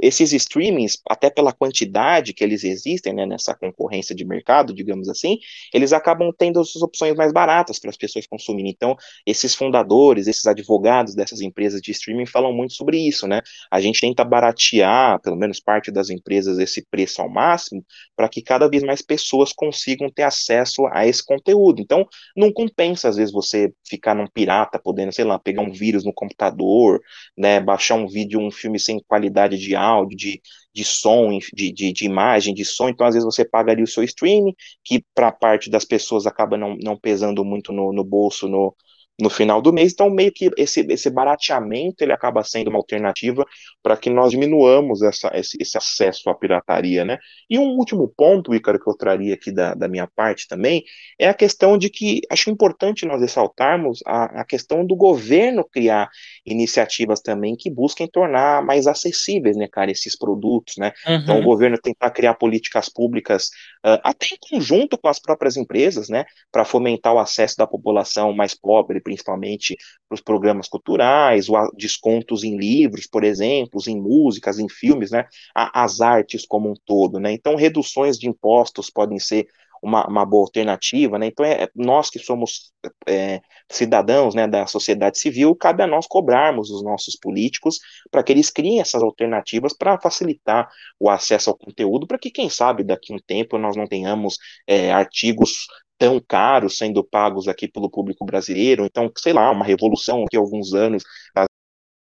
[SPEAKER 1] esses streamings, até pela quantidade que eles existem, né, nessa concorrência de mercado, digamos assim, eles acabam tendo as opções mais baratas para as pessoas consumirem. Então, esses fundadores, esses advogados dessas empresas de streaming falam muito sobre isso, né? A gente tenta baratear, pelo menos parte das empresas, esse preço ao máximo, para que cada vez mais pessoas consigam ter acesso a esse conteúdo. Então, não compensa, às vezes, você ficar num pirata, podendo, sei lá, pegar um vírus no computador, né, baixar um vídeo, um filme sem qualidade de áudio, de, de som, de, de, de, imagem, de som, então às vezes você paga ali o seu streaming, que para parte das pessoas acaba não, não pesando muito no, no bolso no, no final do mês. Então, meio que esse, esse barateamento ele acaba sendo uma alternativa para que nós diminuamos essa, esse, esse, acesso à pirataria, né? E um último ponto, Ícaro, que eu traria aqui da, da minha parte também, é a questão de que acho importante nós ressaltarmos a, a questão do governo criar iniciativas também que busquem tornar mais acessíveis, né, cara, esses produtos, né? Uhum. Então, o governo tentar criar políticas públicas uh, até em conjunto com as próprias empresas, né, para fomentar o acesso da população mais pobre, principalmente para os programas culturais, descontos em livros, por exemplo, em músicas, em filmes, né, as artes como um todo, né, então reduções de impostos podem ser uma, uma boa alternativa, né? Então, é, nós que somos é, cidadãos né, da sociedade civil, cabe a nós cobrarmos os nossos políticos para que eles criem essas alternativas para facilitar o acesso ao conteúdo, para que, quem sabe, daqui a um tempo nós não tenhamos é, artigos tão caros sendo pagos aqui pelo público brasileiro. Então, sei lá, uma revolução aqui alguns anos, as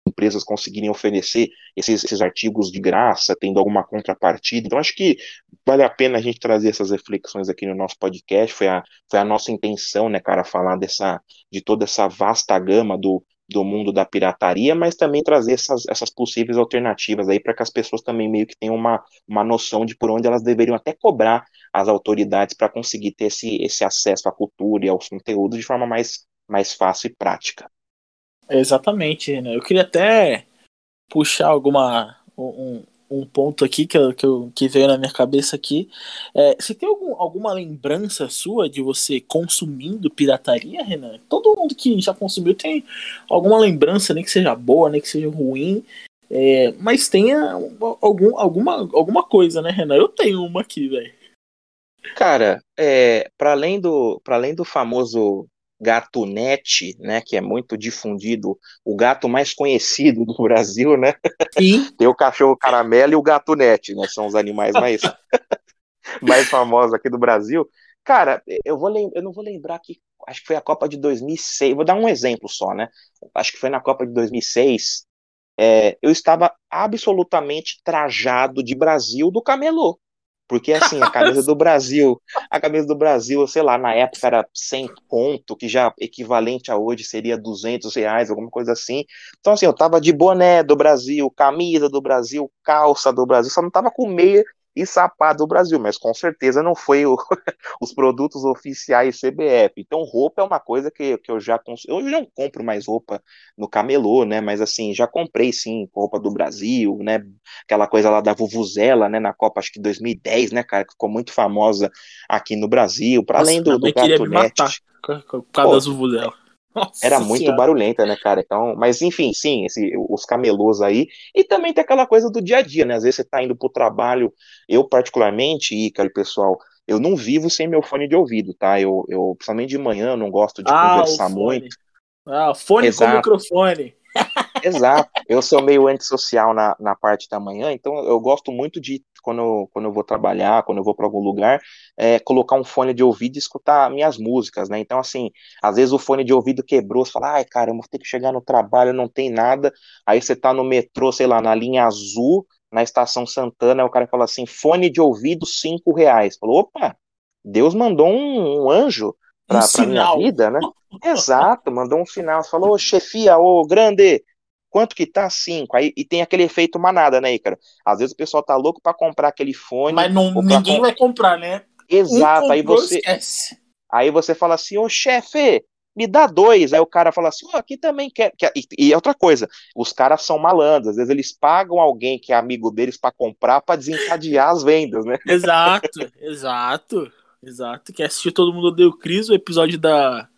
[SPEAKER 1] empresas conseguirem oferecer esses, esses artigos de graça, tendo alguma contrapartida. Então, acho que vale a pena a gente trazer essas reflexões aqui no nosso podcast. Foi a, foi a nossa intenção, né, cara, falar dessa, de toda essa vasta gama do, do mundo da pirataria, mas também trazer essas, essas possíveis alternativas aí para que as pessoas também meio que tenham uma, uma noção de por onde elas deveriam até cobrar as autoridades para conseguir ter esse, esse acesso à cultura e aos conteúdos de forma mais, mais fácil e prática.
[SPEAKER 2] Exatamente, né? Eu queria até puxar alguma um, um ponto aqui que, eu, que, eu, que veio na minha cabeça aqui. É, você tem algum, alguma lembrança sua de você consumindo pirataria, Renan? Todo mundo que já consumiu tem alguma lembrança, nem que seja boa, nem que seja ruim. É, mas tenha algum, alguma, alguma coisa, né, Renan? Eu tenho uma aqui, velho.
[SPEAKER 1] Cara, é, para além do para além do famoso gatunete, né, que é muito difundido, o gato mais conhecido do Brasil, né?
[SPEAKER 2] Sim.
[SPEAKER 1] Tem o cachorro caramelo e o gatunete, né? São os animais mais mais famosos aqui do Brasil. Cara, eu vou eu não vou lembrar que acho que foi a Copa de 2006. Vou dar um exemplo só, né? Acho que foi na Copa de 2006. É, eu estava absolutamente trajado de Brasil do camelô. Porque, assim, a camisa do Brasil, a camisa do Brasil, sei lá, na época era 100 conto, que já equivalente a hoje seria 200 reais, alguma coisa assim. Então, assim, eu tava de boné do Brasil, camisa do Brasil, calça do Brasil, só não tava com meia e sapato do Brasil, mas com certeza não foi o, os produtos oficiais CBF. Então, roupa é uma coisa que, que eu já consumo. Eu não compro mais roupa no camelô, né? Mas assim, já comprei sim roupa do Brasil, né? Aquela coisa lá da Vuvuzela, né? Na Copa, acho que 2010, né, cara? Que ficou muito famosa aqui no Brasil, para além do, do
[SPEAKER 2] Gato Net. Por causa das Vuvuzela.
[SPEAKER 1] Nossa era muito senhora. barulhenta, né, cara? Então, mas enfim, sim, esse, os camelôs aí. E também tem aquela coisa do dia a dia, né? Às vezes você tá indo pro trabalho. Eu, particularmente, Ícaro, pessoal, eu não vivo sem meu fone de ouvido, tá? Eu, eu principalmente de manhã, eu não gosto de ah, conversar muito.
[SPEAKER 2] Ah, fone Exato. com microfone.
[SPEAKER 1] Exato. Eu sou meio antissocial na, na parte da manhã, então eu gosto muito de, quando eu, quando eu vou trabalhar, quando eu vou para algum lugar, é, colocar um fone de ouvido e escutar minhas músicas, né? Então, assim, às vezes o fone de ouvido quebrou, você fala, ai, cara, eu vou ter que chegar no trabalho, não tem nada. Aí você tá no metrô, sei lá, na linha azul, na estação Santana, aí o cara fala assim, fone de ouvido, cinco reais. Falou, opa, Deus mandou um, um anjo para um minha vida, né? Exato, mandou um sinal, falou, chefia, ô grande, quanto que tá? Cinco. Aí, e tem aquele efeito manada, né, Ícaro? Às vezes o pessoal tá louco para comprar aquele fone.
[SPEAKER 2] Mas não, ninguém comp... vai comprar, né?
[SPEAKER 1] Exato, um aí você. Esquece. Aí você fala assim, ô chefe, me dá dois. Aí o cara fala assim, oh, aqui também quer. E, e outra coisa, os caras são malandros, às vezes eles pagam alguém que é amigo deles para comprar para desencadear as vendas, né?
[SPEAKER 2] Exato, exato, exato. Quer assistir Todo Mundo Deu Cris, o episódio da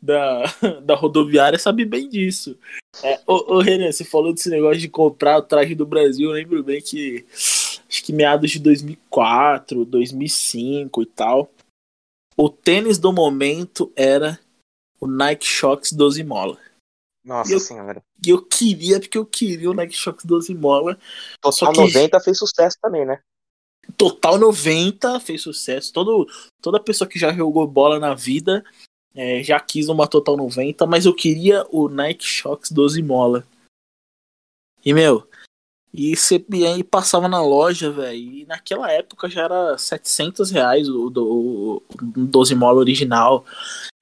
[SPEAKER 2] da, da rodoviária sabe bem disso. É, ô, ô Renan, você falou desse negócio de comprar o traje do Brasil, eu lembro bem que acho que meados de 2004, 2005 e tal, o tênis do momento era o Nike Shox 12 mola.
[SPEAKER 1] Nossa
[SPEAKER 2] eu,
[SPEAKER 1] senhora.
[SPEAKER 2] E eu queria, porque eu queria o Nike Shox 12 mola.
[SPEAKER 1] Total que... 90 fez sucesso também, né?
[SPEAKER 2] Total 90 fez sucesso. Todo, toda pessoa que já jogou bola na vida é, já quis uma Total 90, mas eu queria o Nike Shox 12 mola. E, meu, e você e passava na loja, velho, e naquela época já era 700 reais o, o, o 12 mola original.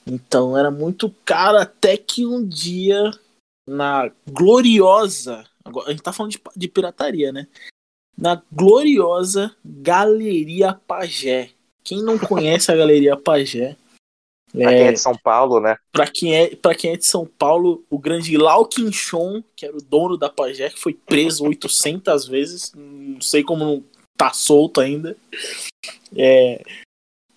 [SPEAKER 2] Então era muito caro, até que um dia, na gloriosa. Agora, a gente tá falando de, de pirataria, né? Na gloriosa Galeria Pagé. Quem não conhece a Galeria Pagé?
[SPEAKER 1] Pra quem é de São Paulo, né?
[SPEAKER 2] Pra quem é, pra quem é de São Paulo, o grande Lau Quinchon, que era o dono da Pajé, que foi preso 800 vezes, não sei como não tá solto ainda. É,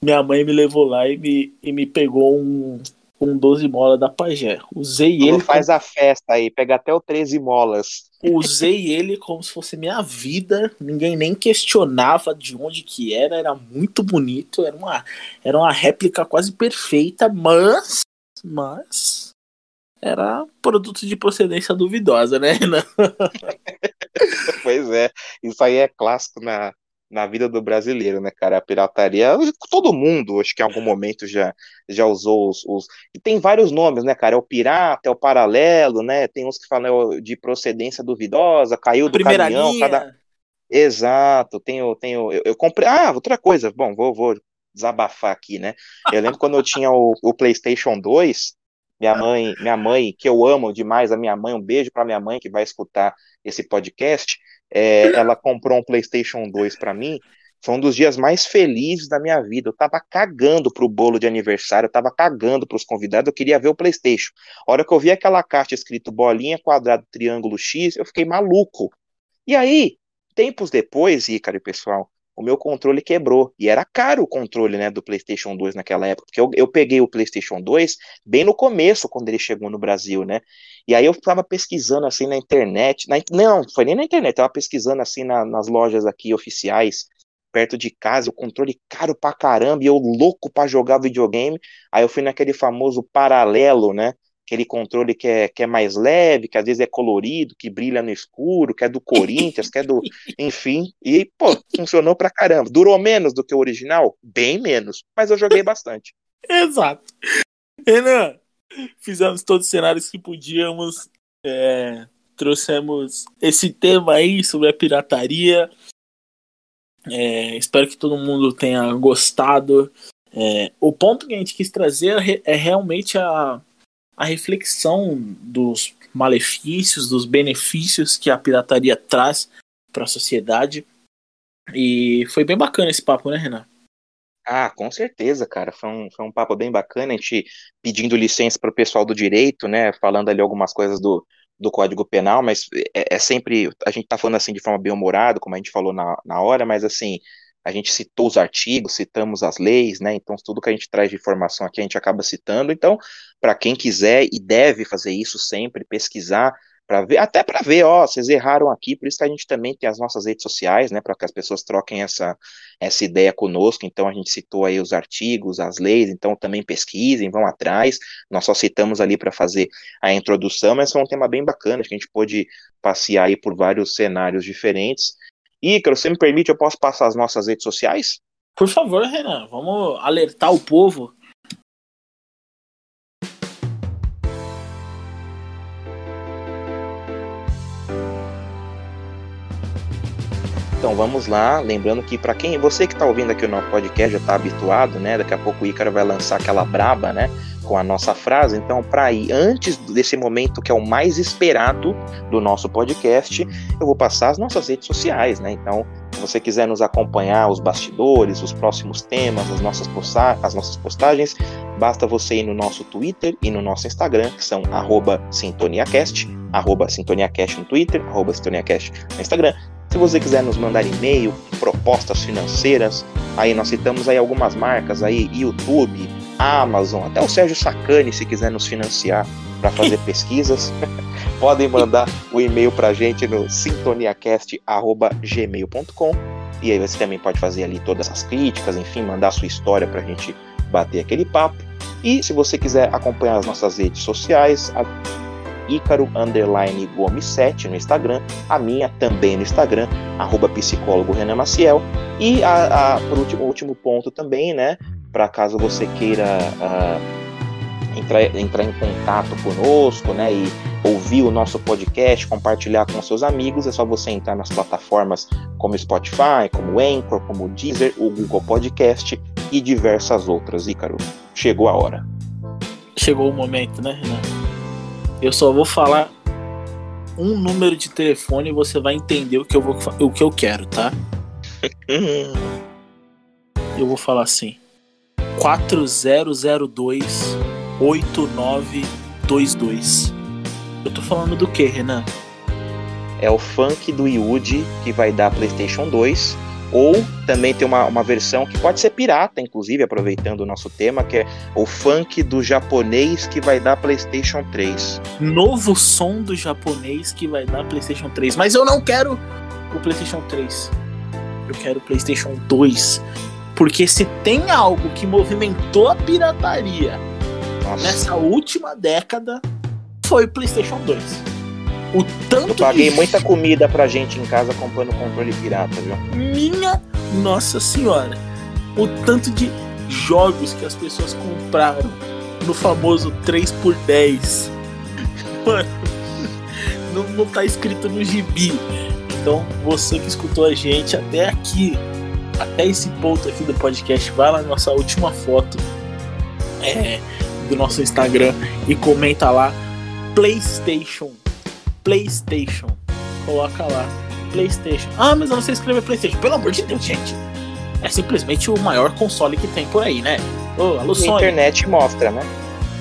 [SPEAKER 2] minha mãe me levou lá e me, e me pegou um, um 12 molas da Pajé. Usei ele.
[SPEAKER 1] Faz a festa aí, pega até o 13 molas.
[SPEAKER 2] Usei ele como se fosse minha vida. Ninguém nem questionava de onde que era. Era muito bonito. Era uma, era uma réplica quase perfeita, mas. Mas. Era produto de procedência duvidosa, né?
[SPEAKER 1] pois é. Isso aí é clássico na, na vida do brasileiro, né, cara? A pirataria, todo mundo, acho que em algum momento já, já usou os, os, E tem vários nomes, né, cara? É o pirata, é o paralelo, né? Tem uns que falam de procedência duvidosa, caiu do Primeira caminhão. Linha. Cada... Exato, tenho, tenho. Eu, eu, comprei. Ah, outra coisa, bom, vou, vou desabafar aqui, né? Eu lembro quando eu tinha o, o PlayStation 2. Minha mãe, minha mãe, que eu amo demais, a minha mãe, um beijo para minha mãe que vai escutar esse podcast é, ela comprou um PlayStation 2 para mim. Foi um dos dias mais felizes da minha vida. Eu tava cagando pro bolo de aniversário, eu tava cagando pros convidados, eu queria ver o PlayStation. A hora que eu vi aquela caixa escrito bolinha, quadrado, triângulo X, eu fiquei maluco. E aí, Tempos depois, Ícaro e pessoal, o meu controle quebrou. E era caro o controle né, do PlayStation 2 naquela época, porque eu, eu peguei o PlayStation 2 bem no começo, quando ele chegou no Brasil, né? E aí eu estava pesquisando assim na internet, na, não, foi nem na internet, estava pesquisando assim na, nas lojas aqui oficiais, perto de casa, o controle caro pra caramba, e eu louco pra jogar videogame. Aí eu fui naquele famoso paralelo, né? Aquele controle que é, que é mais leve, que às vezes é colorido, que brilha no escuro, que é do Corinthians, que é do. Enfim. E, pô, funcionou pra caramba. Durou menos do que o original? Bem menos. Mas eu joguei bastante.
[SPEAKER 2] Exato. Renan, fizemos todos os cenários que podíamos. É, trouxemos esse tema aí sobre a pirataria. É, espero que todo mundo tenha gostado. É, o ponto que a gente quis trazer é realmente a, a reflexão dos malefícios, dos benefícios que a pirataria traz para a sociedade. E foi bem bacana esse papo, né, Renan?
[SPEAKER 1] Ah, com certeza, cara. Foi um, foi um papo bem bacana. A gente pedindo licença para o pessoal do direito, né? Falando ali algumas coisas do, do Código Penal, mas é, é sempre. A gente tá falando assim de forma bem humorada, como a gente falou na, na hora, mas assim, a gente citou os artigos, citamos as leis, né? Então, tudo que a gente traz de informação aqui a gente acaba citando. Então, para quem quiser e deve fazer isso sempre, pesquisar, para ver, até para ver, ó, vocês erraram aqui, por isso que a gente também tem as nossas redes sociais, né, para que as pessoas troquem essa, essa ideia conosco. Então, a gente citou aí os artigos, as leis, então também pesquisem, vão atrás. Nós só citamos ali para fazer a introdução, mas foi um tema bem bacana, que a gente pôde passear aí por vários cenários diferentes. Ícaro, você me permite, eu posso passar as nossas redes sociais?
[SPEAKER 2] Por favor, Renan, vamos alertar o povo.
[SPEAKER 1] Então vamos lá, lembrando que para quem você que está ouvindo aqui o nosso podcast já está habituado, né? Daqui a pouco o Ícaro vai lançar aquela braba, né? Com a nossa frase. Então, para ir antes desse momento que é o mais esperado do nosso podcast, eu vou passar as nossas redes sociais, né? Então, se você quiser nos acompanhar, os bastidores, os próximos temas, as nossas, posta as nossas postagens, basta você ir no nosso Twitter e no nosso Instagram, que são sintoniacast, sintoniacast no Twitter, sintoniacast no Instagram. Se você quiser nos mandar e-mail, propostas financeiras, aí nós citamos aí algumas marcas aí, YouTube, Amazon, até o Sérgio Sacani, se quiser nos financiar para fazer pesquisas, podem mandar o e-mail para a gente no sintoniacast.gmail.com e aí você também pode fazer ali todas as críticas, enfim, mandar a sua história para a gente bater aquele papo. E se você quiser acompanhar as nossas redes sociais, a Ícaro Underline Gomes 7 no Instagram, a minha também no Instagram, arroba psicólogo Renan Maciel. E a, a, por último, último ponto também, né? Para caso você queira uh, entrar, entrar em contato conosco, né, e ouvir o nosso podcast, compartilhar com seus amigos, é só você entrar nas plataformas como Spotify, como Anchor, como Deezer, o Google Podcast e diversas outras. Ícaro, chegou a hora.
[SPEAKER 2] Chegou o momento, né, Renan? Eu só vou falar um número de telefone e você vai entender o que eu, vou, o que eu quero, tá? eu vou falar assim. 4002 8922. Eu tô falando do que, Renan?
[SPEAKER 1] É o funk do Yuji que vai dar PlayStation 2. Ou também tem uma, uma versão que pode ser pirata, inclusive, aproveitando o nosso tema, que é o funk do japonês que vai dar PlayStation 3.
[SPEAKER 2] Novo som do japonês que vai dar PlayStation 3. Mas eu não quero o PlayStation 3. Eu quero o PlayStation 2 porque se tem algo que movimentou a pirataria Nossa. nessa última década, foi o PlayStation 2.
[SPEAKER 1] O tanto Eu paguei de... muita comida pra gente em casa comprando controle pirata, viu?
[SPEAKER 2] Minha Nossa Senhora. O tanto de jogos que as pessoas compraram no famoso 3x10. Mano, não, não tá escrito no gibi. Então, você que escutou a gente até aqui, até esse ponto aqui do podcast, vai lá na nossa última foto é, do nosso Instagram e comenta lá PlayStation. PlayStation. Coloca lá. PlayStation. Ah, mas eu não sei escrever PlayStation. Pelo amor de Deus, gente. É simplesmente o maior console que tem por aí, né?
[SPEAKER 1] Ô, alô, Sony. A internet mostra, né?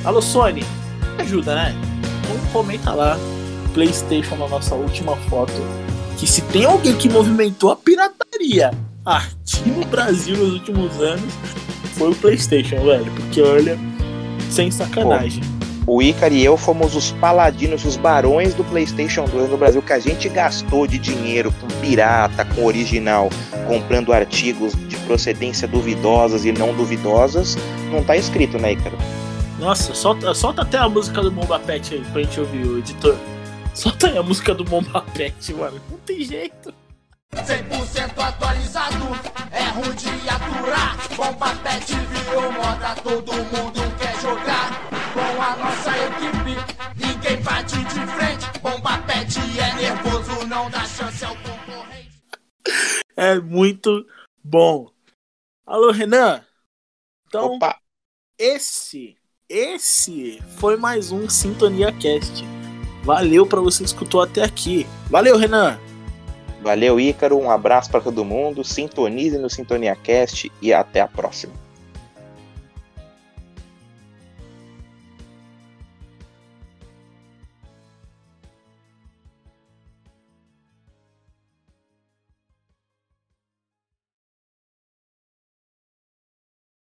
[SPEAKER 2] Alô, Sony. Ajuda, né? Então comenta lá PlayStation na nossa última foto que se tem alguém que movimentou a pirataria aqui no Brasil nos últimos anos, foi o PlayStation, velho. Porque olha, sem sacanagem.
[SPEAKER 1] Pô, o Icar e eu fomos os paladinos, os barões do PlayStation 2 no Brasil, que a gente gastou de dinheiro com pirata, com original, comprando artigos de procedência duvidosas e não duvidosas, não tá escrito, né, Ícaro?
[SPEAKER 2] Nossa, solta, solta até a música do Bomba Pet aí pra gente ouvir, o editor. Solta aí a música do Bomba Pet, mano. Não tem jeito.
[SPEAKER 3] 100% atualizado, é ruim de aturar. Bomba Pet virou moda, todo mundo quer jogar. Com a nossa equipe, ninguém bate de frente. Bomba Pet é nervoso, não dá chance ao concorrente.
[SPEAKER 2] É muito bom. Alô, Renan? Então,
[SPEAKER 1] Opa!
[SPEAKER 2] esse, esse foi mais um Sintonia Cast. Valeu pra você que escutou até aqui. Valeu, Renan!
[SPEAKER 1] Valeu, Ícaro. Um abraço para todo mundo. Sintonize no Sintonia Cast e até a próxima.